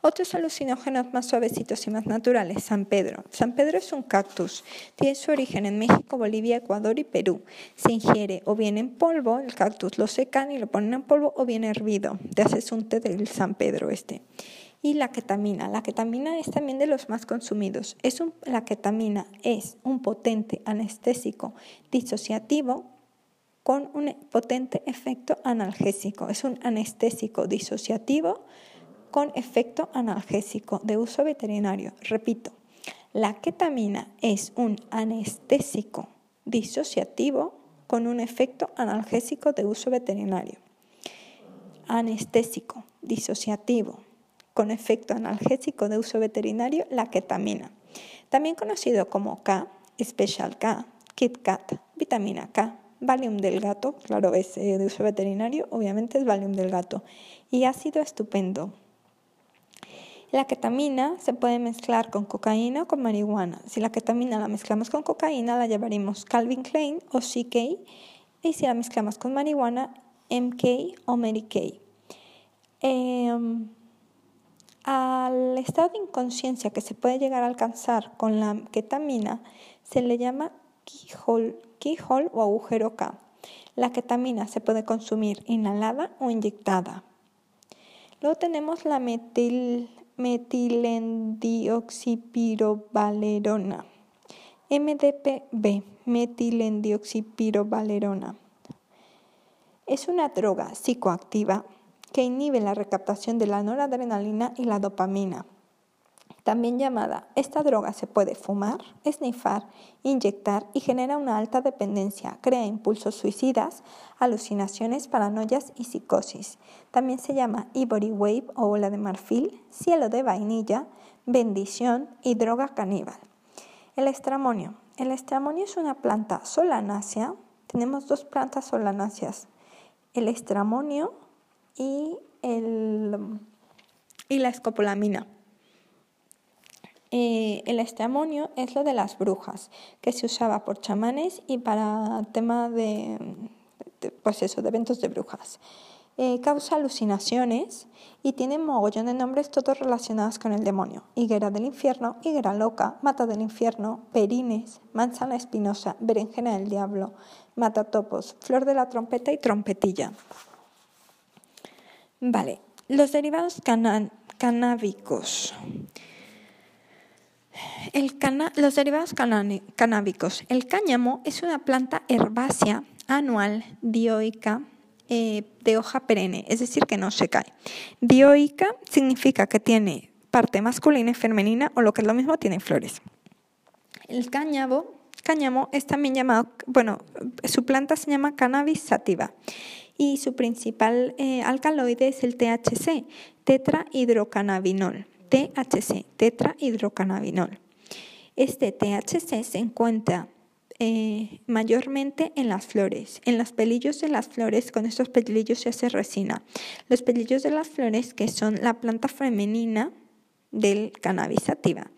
Otros alucinógenos más suavecitos y más naturales, San Pedro. San Pedro es un cactus. Tiene su origen en México, Bolivia, Ecuador y Perú. Se ingiere o bien en polvo, el cactus lo secan y lo ponen en polvo, o bien hervido. Te haces un té del San Pedro este y la ketamina. La ketamina es también de los más consumidos. Es la ketamina es un potente anestésico disociativo con un potente efecto analgésico. Es un anestésico disociativo con efecto analgésico de uso veterinario. Repito, la ketamina es un anestésico disociativo con un efecto analgésico de uso veterinario. Anestésico disociativo con efecto analgésico de uso veterinario, la ketamina, también conocido como K, Special K, KitKat, vitamina K, Valium del gato, claro, es eh, de uso veterinario, obviamente es Valium del gato, y ácido estupendo. La ketamina se puede mezclar con cocaína o con marihuana. Si la ketamina la mezclamos con cocaína, la llamaremos Calvin Klein o CK, y si la mezclamos con marihuana, MK o Mary Kay. Em, al estado de inconsciencia que se puede llegar a alcanzar con la ketamina se le llama keyhole, keyhole o agujero K. La ketamina se puede consumir inhalada o inyectada. Luego tenemos la metil, metilendioxipirovalerona. MDPB, metilendioxipirovalerona. Es una droga psicoactiva que inhibe la recaptación de la noradrenalina y la dopamina también llamada. Esta droga se puede fumar, esnifar, inyectar y genera una alta dependencia, crea impulsos suicidas, alucinaciones, paranoias y psicosis. También se llama Ivory Wave o ola de marfil, cielo de vainilla, bendición y droga caníbal. El estramonio. El estramonio es una planta solanácea. Tenemos dos plantas solanáceas, el estramonio y, el, y la escopolamina. Eh, el estamonio es lo de las brujas, que se usaba por chamanes y para tema de, pues eso, de eventos de brujas. Eh, causa alucinaciones y tiene mogollón de nombres todos relacionados con el demonio. Higuera del infierno, higuera loca, mata del infierno, perines, manzana espinosa, berenjena del diablo, matatopos, flor de la trompeta y trompetilla. Vale, los derivados canábicos los derivados canábicos. El cáñamo es una planta herbácea anual dioica eh, de hoja perenne, es decir, que no se cae. Dioica significa que tiene parte masculina y femenina, o lo que es lo mismo, tiene flores. El cáñamo, cáñamo es también llamado, bueno, su planta se llama cannabis sativa y su principal eh, alcaloide es el THC, tetrahidrocannabinol. THC, tetrahidrocannabinol. Este THC se encuentra eh, mayormente en las flores. En los pelillos de las flores, con estos pelillos se hace resina. Los pelillos de las flores, que son la planta femenina del cannabis sativa.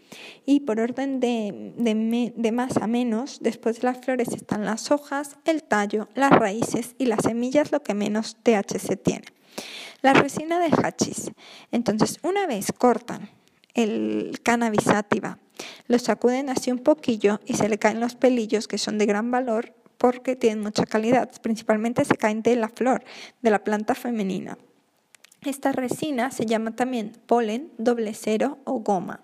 Y por orden de, de, más a menos, después de las flores están las hojas, el tallo, las raíces y las semillas, lo que menos THC tiene. La resina de hachís. Entonces, una vez cortan el cannabis sativa, lo sacuden así un poquillo y se le caen los pelillos que son de gran valor porque tienen mucha calidad. Principalmente se caen de la flor, de la planta femenina. Esta resina se llama también polen, doble cero o goma.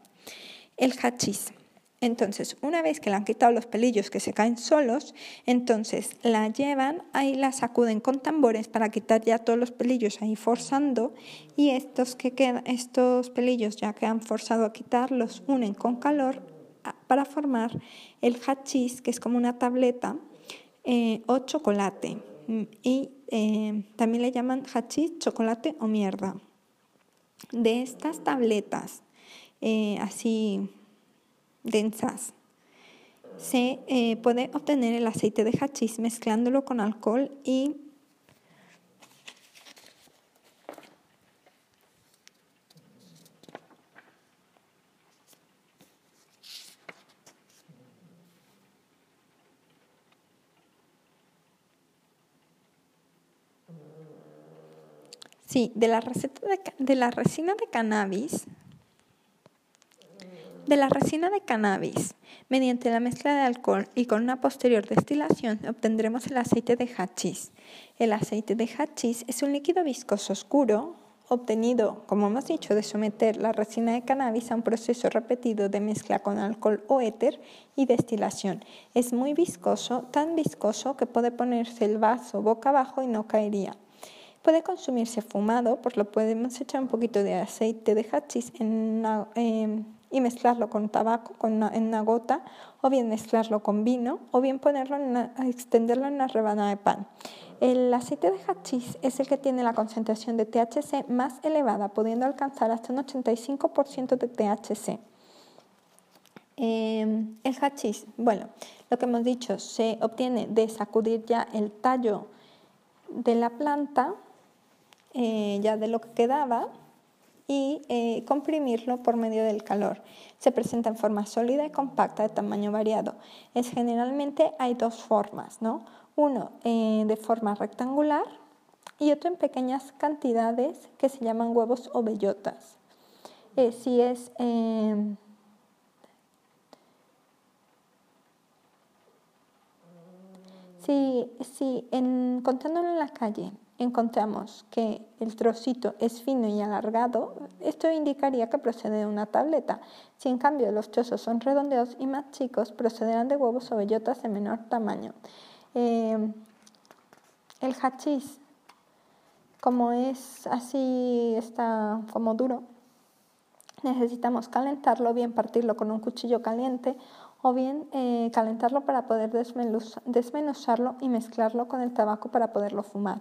El hachís. Entonces, una vez que le han quitado los pelillos que se caen solos, entonces la llevan, ahí la sacuden con tambores para quitar ya todos los pelillos ahí forzando y estos, que quedan, estos pelillos ya que han forzado a quitar los unen con calor para formar el hachís, que es como una tableta, eh, o chocolate. Y eh, también le llaman hachís, chocolate o mierda. De estas tabletas, eh, así densas. Se eh, puede obtener el aceite de hachís mezclándolo con alcohol y Sí, de la, receta de la resina de cannabis de la resina de cannabis. Mediante la mezcla de alcohol y con una posterior destilación obtendremos el aceite de hachís. El aceite de hachís es un líquido viscoso oscuro obtenido, como hemos dicho, de someter la resina de cannabis a un proceso repetido de mezcla con alcohol o éter y destilación. Es muy viscoso, tan viscoso que puede ponerse el vaso boca abajo y no caería. Puede consumirse fumado, pues lo podemos echar un poquito de aceite de hachís en em, y mezclarlo con tabaco en una gota, o bien mezclarlo con vino, o bien ponerlo en extenderlo en una rebanada de pan. El aceite de hachís es el que tiene la concentración de THC más elevada, pudiendo alcanzar hasta un 85% de THC. Em, el hachís, bueno, lo que hemos dicho, se obtiene de sacudir ya el tallo de la planta, eh, ya de lo que quedaba, y eh, comprimirlo por medio del calor. Se presenta en forma sólida y compacta de tamaño variado. Es generalmente hay dos formas, ¿no? Uno eh, de forma rectangular y otro en pequeñas cantidades que se llaman huevos o bellotas. Eh, si es si, si en, contándolo en la calle encontramos que el trocito es fino y alargado, esto indicaría que procede de una tableta. Si en cambio los trozos son redondeados y más chicos, procederán de huevos o bellotas de menor tamaño. Eh, el hachís, como es así, está como duro, necesitamos calentarlo, bien partirlo con un cuchillo caliente o bien eh, calentarlo para poder desmenuzarlo y mezclarlo con el tabaco para poderlo fumar.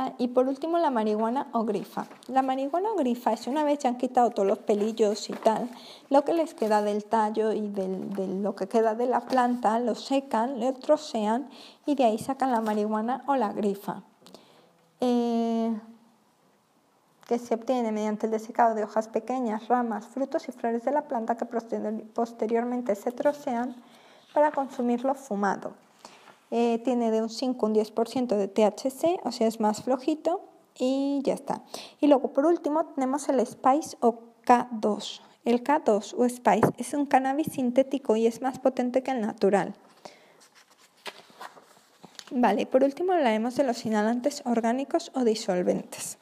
Ah, y por último la marihuana o grifa. La marihuana o grifa es una vez ya han quitado todos los pelillos y tal, lo que les queda del tallo y de lo que queda de la planta, lo secan, lo trocean y de ahí sacan la marihuana o la grifa. Eh, que se obtiene mediante el desecado de hojas pequeñas, ramas, frutos y flores de la planta que posteriormente se trocean para consumirlo fumado. Eh, tiene de un 5 a un 10% de THC, o sea, es más flojito y ya está. Y luego, por último, tenemos el Spice o K2. El K2 o Spice es un cannabis sintético y es más potente que el natural. Vale, por último hablaremos de los inhalantes orgánicos o disolventes.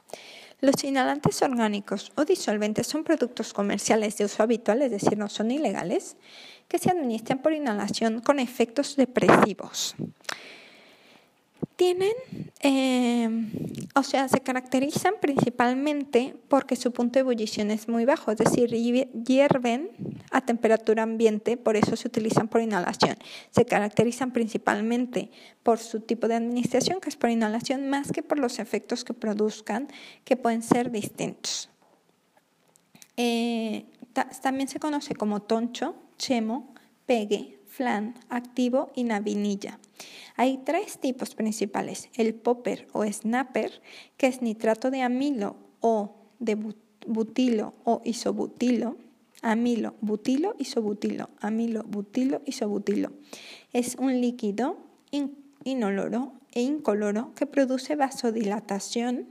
Los inhalantes orgánicos o disolventes son productos comerciales de uso habitual, es decir, no son ilegales, que se administran por inhalación con efectos depresivos. Tienen, eh, o sea, se caracterizan principalmente porque su punto de ebullición es muy bajo, es decir, hierven a temperatura ambiente, por eso se utilizan por inhalación. Se caracterizan principalmente por su tipo de administración, que es por inhalación, más que por los efectos que produzcan, que pueden ser distintos. Eh, también se conoce como toncho, chemo, pegue, flan, activo y navinilla. Hay tres tipos principales, el popper o snapper, que es nitrato de amilo o de butilo o isobutilo, amilo, butilo, isobutilo, amilo, butilo, isobutilo. Es un líquido inoloro e incoloro que produce vasodilatación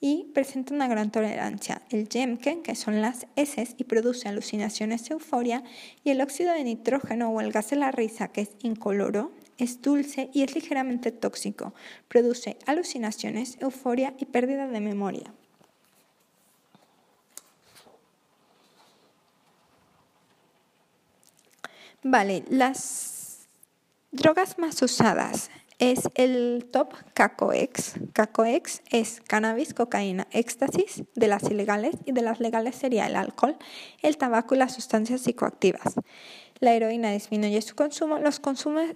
y presenta una gran tolerancia. El Jemken, que son las heces y produce alucinaciones, euforia, y el óxido de nitrógeno o el gas de la risa, que es incoloro, es dulce y es ligeramente tóxico. Produce alucinaciones, euforia y pérdida de memoria. Vale, las drogas más usadas es el top CACOEX. CACOEX es cannabis, cocaína, éxtasis, de las ilegales y de las legales sería el alcohol, el tabaco y las sustancias psicoactivas. La heroína disminuye su consumo. Los,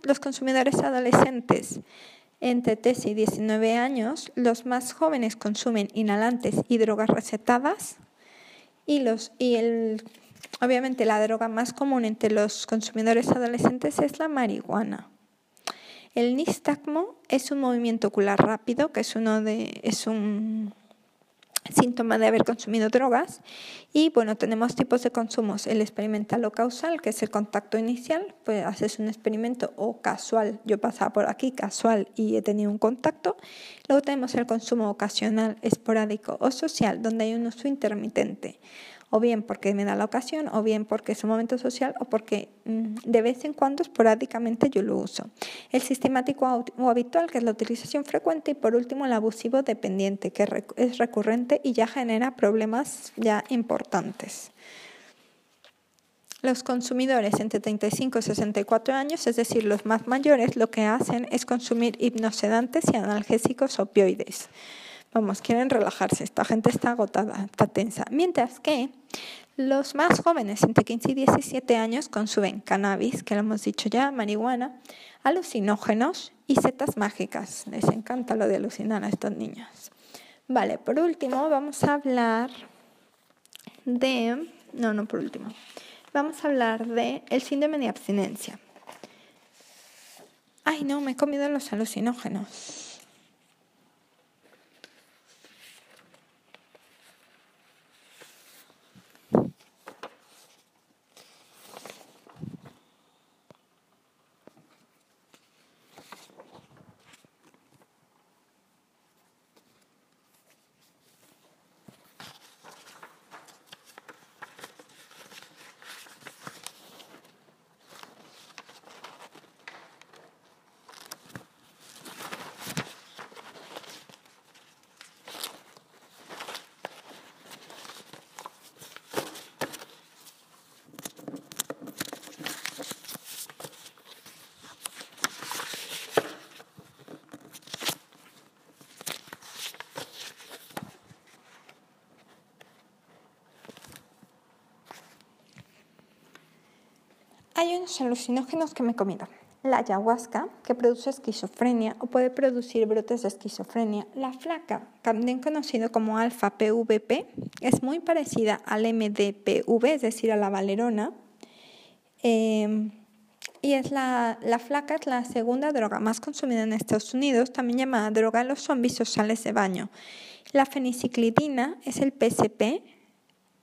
los consumidores adolescentes entre 13 y 19 años, los más jóvenes consumen inhalantes y drogas recetadas y, los, y el, obviamente la droga más común entre los consumidores adolescentes es la marihuana. El nistagmo es un movimiento ocular rápido, que es, uno de, es un síntoma de haber consumido drogas. Y bueno, tenemos tipos de consumos. El experimental o causal, que es el contacto inicial, pues haces un experimento o casual. Yo pasaba por aquí casual y he tenido un contacto. Luego tenemos el consumo ocasional, esporádico o social, donde hay un uso intermitente o bien porque me da la ocasión, o bien porque es un momento social, o porque mm, de vez en cuando esporádicamente yo lo uso. El sistemático o habitual, que es la utilización frecuente, y por último el abusivo dependiente, que es recurrente y ya genera problemas ya importantes. Los consumidores entre 35 y 64 años, es decir, los más mayores, lo que hacen es consumir hipnosedantes y analgésicos opioides. Vamos, quieren relajarse, esta gente está agotada, está tensa. Mientras que los más jóvenes, entre 15 y 17 años, consumen cannabis, que lo hemos dicho ya, marihuana, alucinógenos y setas mágicas. Les encanta lo de alucinar a estos niños. Vale, por último vamos a hablar de... No, no por último. Vamos a hablar de el síndrome de abstinencia. Ay, no, me he comido los alucinógenos. Hay unos alucinógenos que me he comido. La ayahuasca, que produce esquizofrenia o puede producir brotes de esquizofrenia. La flaca, también conocido como alfa-PVP, es muy parecida al MDPV, es decir, a la valerona. Em, y es la, la flaca es la segunda droga más consumida en Estados Unidos, también llamada droga de los zombies o sales de baño. La feniciclidina es el PCP,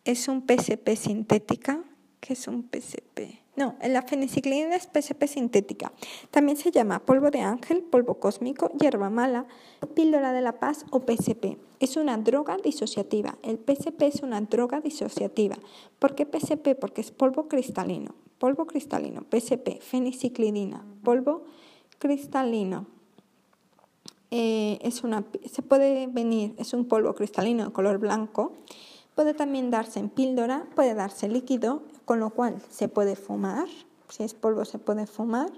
es un PCP sintética. ¿Qué es un PCP? No, la feniciclina es PCP sintética. También se llama polvo de ángel, polvo cósmico, hierba mala, píldora de la paz o PCP. Es una droga disociativa. El PCP es una droga disociativa. ¿Por qué PCP? Porque es polvo cristalino. Polvo cristalino, PCP, feniciclidina, polvo cristalino. Eh, es una, se puede venir, es un polvo cristalino de color blanco. Puede también darse en píldora, puede darse líquido con lo cual se puede fumar, si es polvo se puede fumar,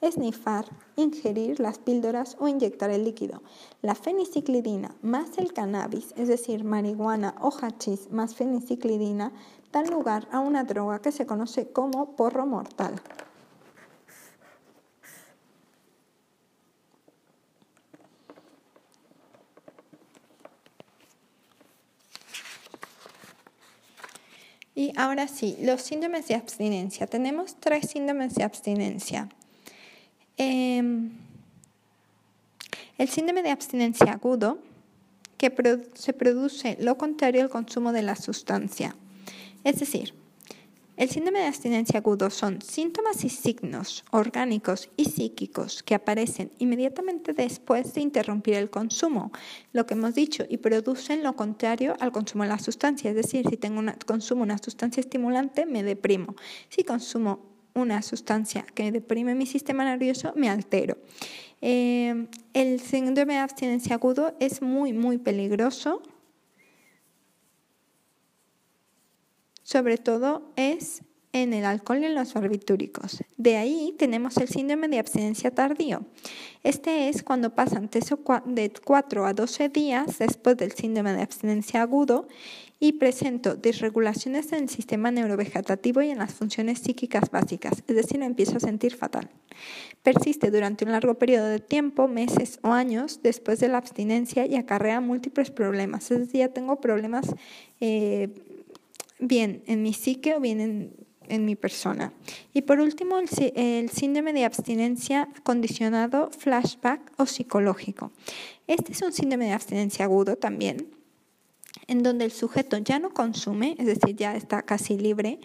esnifar, ingerir las píldoras o inyectar el líquido. La feniciclidina más el cannabis, es decir, marihuana o hachís más feniciclidina, dan lugar a una droga que se conoce como porro mortal. Y ahora sí, los síndromes de abstinencia. Tenemos tres síndromes de abstinencia. Em, el síndrome de abstinencia agudo, que se produce lo contrario al consumo de la sustancia. Es decir, el síndrome de abstinencia agudo son síntomas y signos orgánicos y psíquicos que aparecen inmediatamente después de interrumpir el consumo, lo que hemos dicho, y producen lo contrario al consumo de la sustancia. Es decir, si tengo una, consumo una sustancia estimulante, me deprimo. Si consumo una sustancia que deprime mi sistema nervioso, me altero. Eh, el síndrome de abstinencia agudo es muy, muy peligroso sobre todo es en el alcohol y en los barbitúricos. De ahí tenemos el síndrome de abstinencia tardío. Este es cuando pasan de 4 a 12 días después del síndrome de abstinencia agudo y presento desregulaciones en el sistema neurovegetativo y en las funciones psíquicas básicas, es decir, me empiezo a sentir fatal. Persiste durante un largo periodo de tiempo, meses o años después de la abstinencia y acarrea múltiples problemas, es decir, ya tengo problemas eh, bien en mi psique o bien en, mi persona. Y por último, el, el, síndrome de abstinencia condicionado, flashback o psicológico. Este es un síndrome de abstinencia agudo también, en donde el sujeto ya no consume, es decir, ya está casi libre,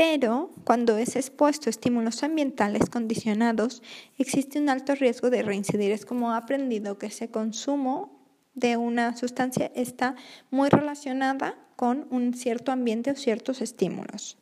pero cuando es expuesto a estímulos ambientales condicionados, existe un alto riesgo de reincidir. Es como ha aprendido que ese consumo de una sustancia está muy relacionada con un cierto ambiente o ciertos estímulos.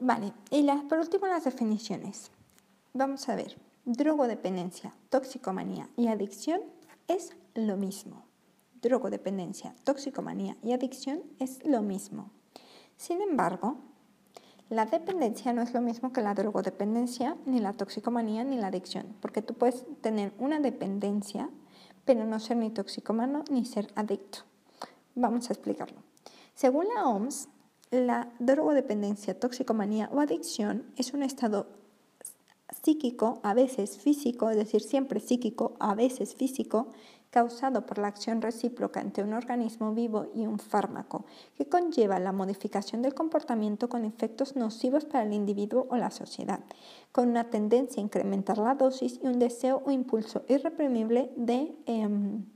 Vale, y por último las definiciones. Vamos a ver, drogodependencia, toxicomanía y adicción es lo mismo. Drogodependencia, toxicomanía y adicción es lo mismo. Sin embargo, la dependencia no es lo mismo que la drogodependencia, ni la toxicomanía, ni la adicción, porque tú puedes tener una dependencia, pero no ser ni toxicomano ni ser adicto. Vamos a explicarlo. Según la OMS, la drogodependencia, toxicomanía o adicción es un estado psíquico, a veces físico, es decir, siempre psíquico, a veces físico, causado por la acción recíproca entre un organismo vivo y un fármaco, que conlleva la modificación del comportamiento con efectos nocivos para el individuo o la sociedad, con una tendencia a incrementar la dosis y un deseo o impulso irreprimible de... Em,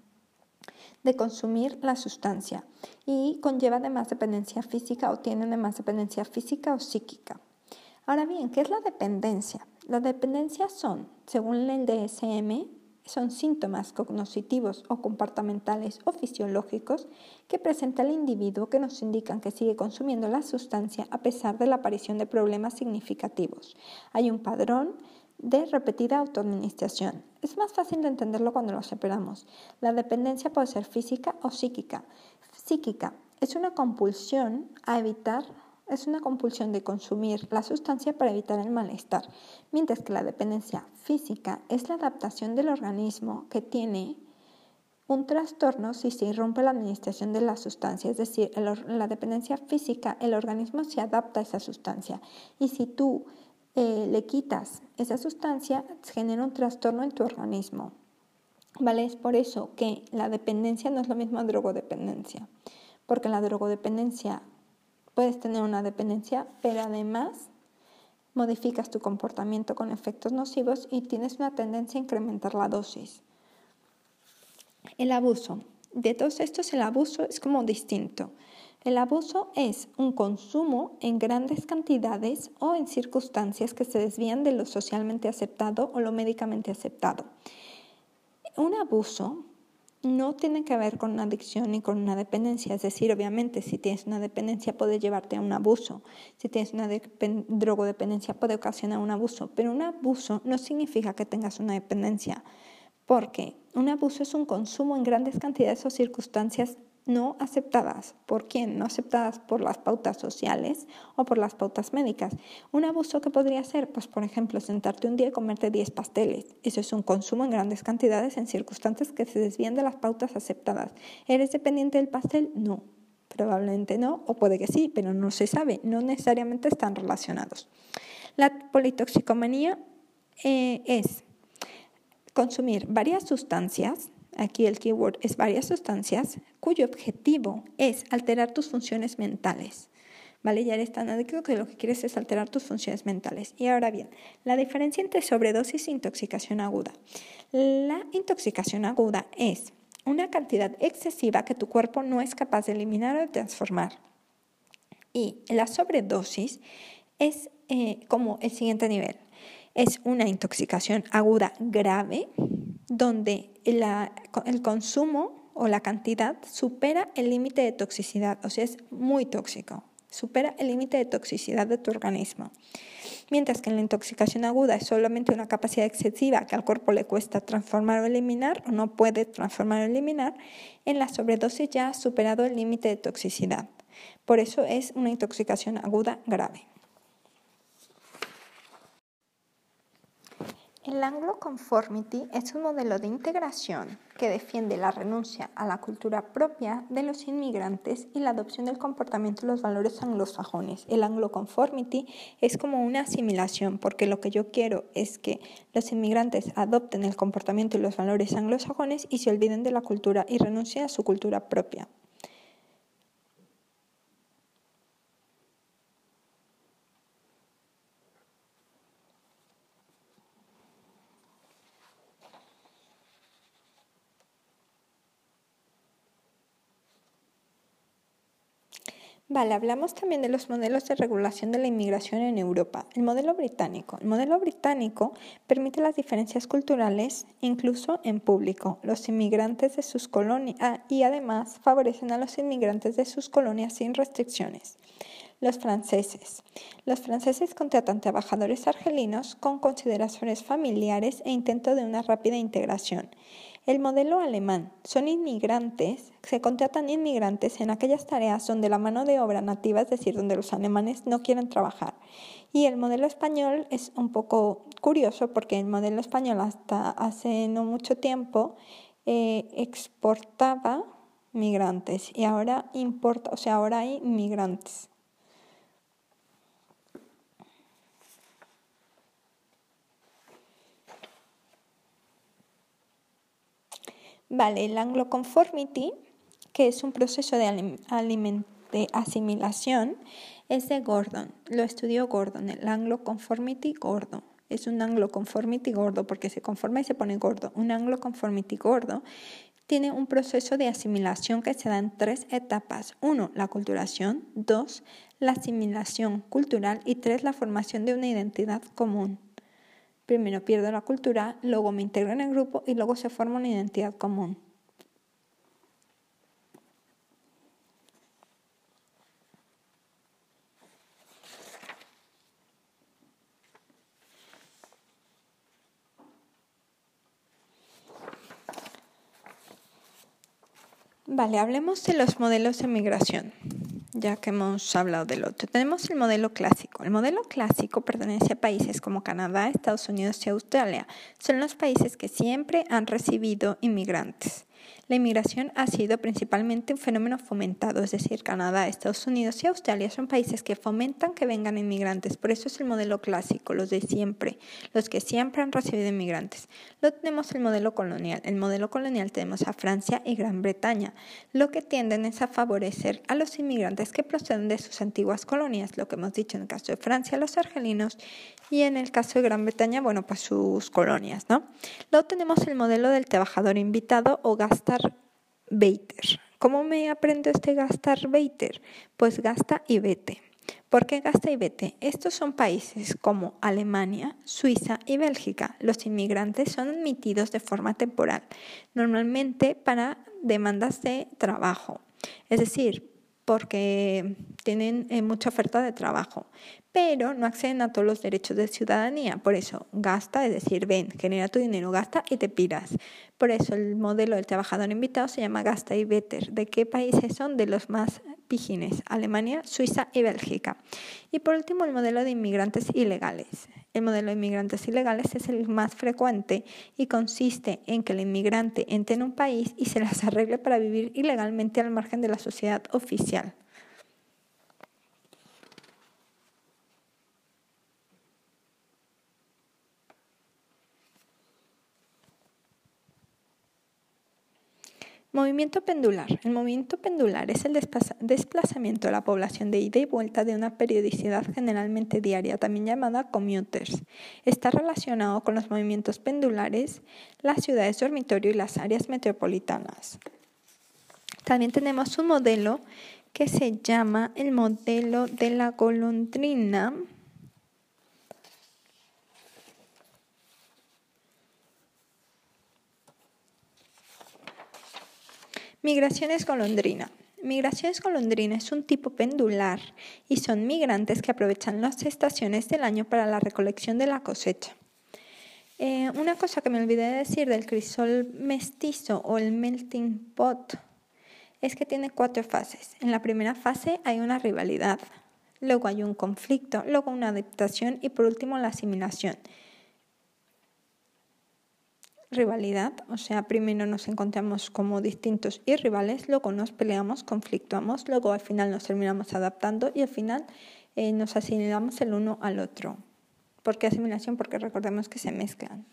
de consumir la sustancia y conlleva además dependencia física o tiene además dependencia física o psíquica. Ahora bien, ¿qué es la dependencia? Las dependencias son, según el DSM, son síntomas cognitivos o comportamentales o fisiológicos que presenta el individuo que nos indican que sigue consumiendo la sustancia a pesar de la aparición de problemas significativos. Hay un padrón de repetida autoadministración. Es más fácil de entenderlo cuando lo separamos. La dependencia puede ser física o psíquica. Psíquica es una compulsión a evitar es una compulsión de consumir la sustancia para evitar el malestar, mientras que la dependencia física es la adaptación del organismo que tiene un trastorno si se irrumpe la administración de la sustancia, es decir, la dependencia física, el organismo se adapta a esa sustancia y si tú eh, le quitas esa sustancia, genera un trastorno en tu organismo. ¿Vale? Es por eso que la dependencia no es lo mismo a drogodependencia, porque la drogodependencia Puedes tener una dependencia, pero además modificas tu comportamiento con efectos nocivos y tienes una tendencia a incrementar la dosis. El abuso. De todos estos, el abuso es como distinto. El abuso es un consumo en grandes cantidades o en circunstancias que se desvían de lo socialmente aceptado o lo médicamente aceptado. Un abuso no tiene que ver con una adicción ni con una dependencia. Es decir, obviamente, si tienes una dependencia puede llevarte a un abuso. Si tienes una drogodependencia puede ocasionar un abuso. Pero un abuso no significa que tengas una dependencia, porque un abuso es un consumo en grandes cantidades o circunstancias no aceptadas. ¿Por quién? No aceptadas por las pautas sociales o por las pautas médicas. Un abuso que podría ser, pues por ejemplo, sentarte un día y comerte 10 pasteles. Eso es un consumo en grandes cantidades en circunstancias que se desvían de las pautas aceptadas. ¿Eres dependiente del pastel? No. Probablemente no, o puede que sí, pero no se sabe. No necesariamente están relacionados. La politoxicomanía eh, es consumir varias sustancias aquí el keyword es varias sustancias, cuyo objetivo es alterar tus funciones mentales. ¿Vale? Ya eres tan adicto que lo que quieres es alterar tus funciones mentales. Y ahora bien, la diferencia entre sobredosis e intoxicación aguda. La intoxicación aguda es una cantidad excesiva que tu cuerpo no es capaz de eliminar o de transformar. Y la sobredosis es eh, como el siguiente nivel. Es una intoxicación aguda grave donde el consumo o la cantidad supera el límite de toxicidad, o sea, es muy tóxico, supera el límite de toxicidad de tu organismo. Mientras que en la intoxicación aguda es solamente una capacidad excesiva que al cuerpo le cuesta transformar o eliminar o no puede transformar o eliminar, en la sobredosis ya ha superado el límite de toxicidad. Por eso es una intoxicación aguda grave. El Anglo Conformity es un modelo de integración que defiende la renuncia a la cultura propia de los inmigrantes y la adopción del comportamiento y los valores anglosajones. El Anglo Conformity es como una asimilación, porque lo que yo quiero es que los inmigrantes adopten el comportamiento y los valores anglosajones y se olviden de la cultura y renuncien a su cultura propia. Hablamos también de los modelos de regulación de la inmigración en Europa. El modelo británico. El modelo británico permite las diferencias culturales incluso en público. Los inmigrantes de sus colonias ah, y además favorecen a los inmigrantes de sus colonias sin restricciones. Los franceses. Los franceses contratan trabajadores argelinos con consideraciones familiares e intento de una rápida integración. El modelo alemán son inmigrantes, se contratan inmigrantes en aquellas tareas donde la mano de obra nativa, es decir, donde los alemanes no quieren trabajar. Y el modelo español es un poco curioso porque el modelo español hasta hace no mucho tiempo eh, exportaba migrantes y ahora importa, o sea, ahora hay migrantes. Vale, el Anglo Conformity, que es un proceso de, asimilación, es de Gordon. Lo estudió Gordon, el Anglo Conformity Gordon. Es un Anglo Conformity gordo porque se conforma y se pone gordo. Un Anglo Conformity gordo tiene un proceso de asimilación que se da en tres etapas. Uno, la culturación. Dos, la asimilación cultural. Y tres, la formación de una identidad común. Primero pierdo la cultura, luego me integro en el grupo y luego se forma una identidad común. Vale, hablemos de los modelos de migración, ya que hemos hablado del otro. Tenemos el modelo clásico. El modelo clásico pertenece a países como Canadá, Estados Unidos y Australia. Son los países que siempre han recibido inmigrantes. La inmigración ha sido principalmente un fenómeno fomentado, es decir, Canadá, Estados Unidos y Australia son países que fomentan que vengan inmigrantes. Por eso es el modelo clásico, los de siempre, los que siempre han recibido inmigrantes. Luego tenemos el modelo colonial. El modelo colonial tenemos a Francia y Gran Bretaña, lo que tienden es a favorecer a los inmigrantes que proceden de sus antiguas colonias, lo que hemos dicho en el caso de Francia, los argelinos, y en el caso de Gran Bretaña, bueno, pues sus colonias, ¿no? Luego tenemos el modelo del trabajador invitado o gastar-beiter. ¿Cómo me aprendo este gastar-beiter? Pues gasta y vete. ¿Por qué gasta y vete? Estos son países como Alemania, Suiza y Bélgica. Los inmigrantes son admitidos de forma temporal, normalmente para demandas de trabajo. Es decir, porque tienen eh, mucha oferta de trabajo, pero no acceden a todos los derechos de ciudadanía. Por eso, gasta, es decir, ven, genera tu dinero, gasta y te piras. Por eso el modelo del trabajador invitado se llama Gasta y Better. ¿De qué países son? De los más pijines, Alemania, Suiza y Bélgica. Y por último, el modelo de inmigrantes ilegales. El modelo de inmigrantes ilegales es el más frecuente y consiste en que el inmigrante entre en un país y se las arregle para vivir ilegalmente al margen de la sociedad oficial. Movimiento pendular. El movimiento pendular es el desplazamiento de la población de ida y vuelta de una periodicidad generalmente diaria, también llamada commuters. Está relacionado con los movimientos pendulares, las ciudades dormitorio y las áreas metropolitanas. También tenemos un modelo que se llama el modelo de la golondrina Migraciones golondrina. Migraciones golondrina es un tipo pendular y son migrantes que aprovechan las estaciones del año para la recolección de la cosecha. Eh, una cosa que me olvidé de decir del crisol mestizo o el melting pot es que tiene cuatro fases. En la primera fase hay una rivalidad, luego hay un conflicto, luego una adaptación y por último la asimilación rivalidad, o sea, primero nos encontramos como distintos y rivales, luego nos peleamos, conflictuamos, luego al final nos terminamos adaptando y al final eh, nos asimilamos el uno al otro. ¿Por qué asimilación? Porque recordemos que se mezclan.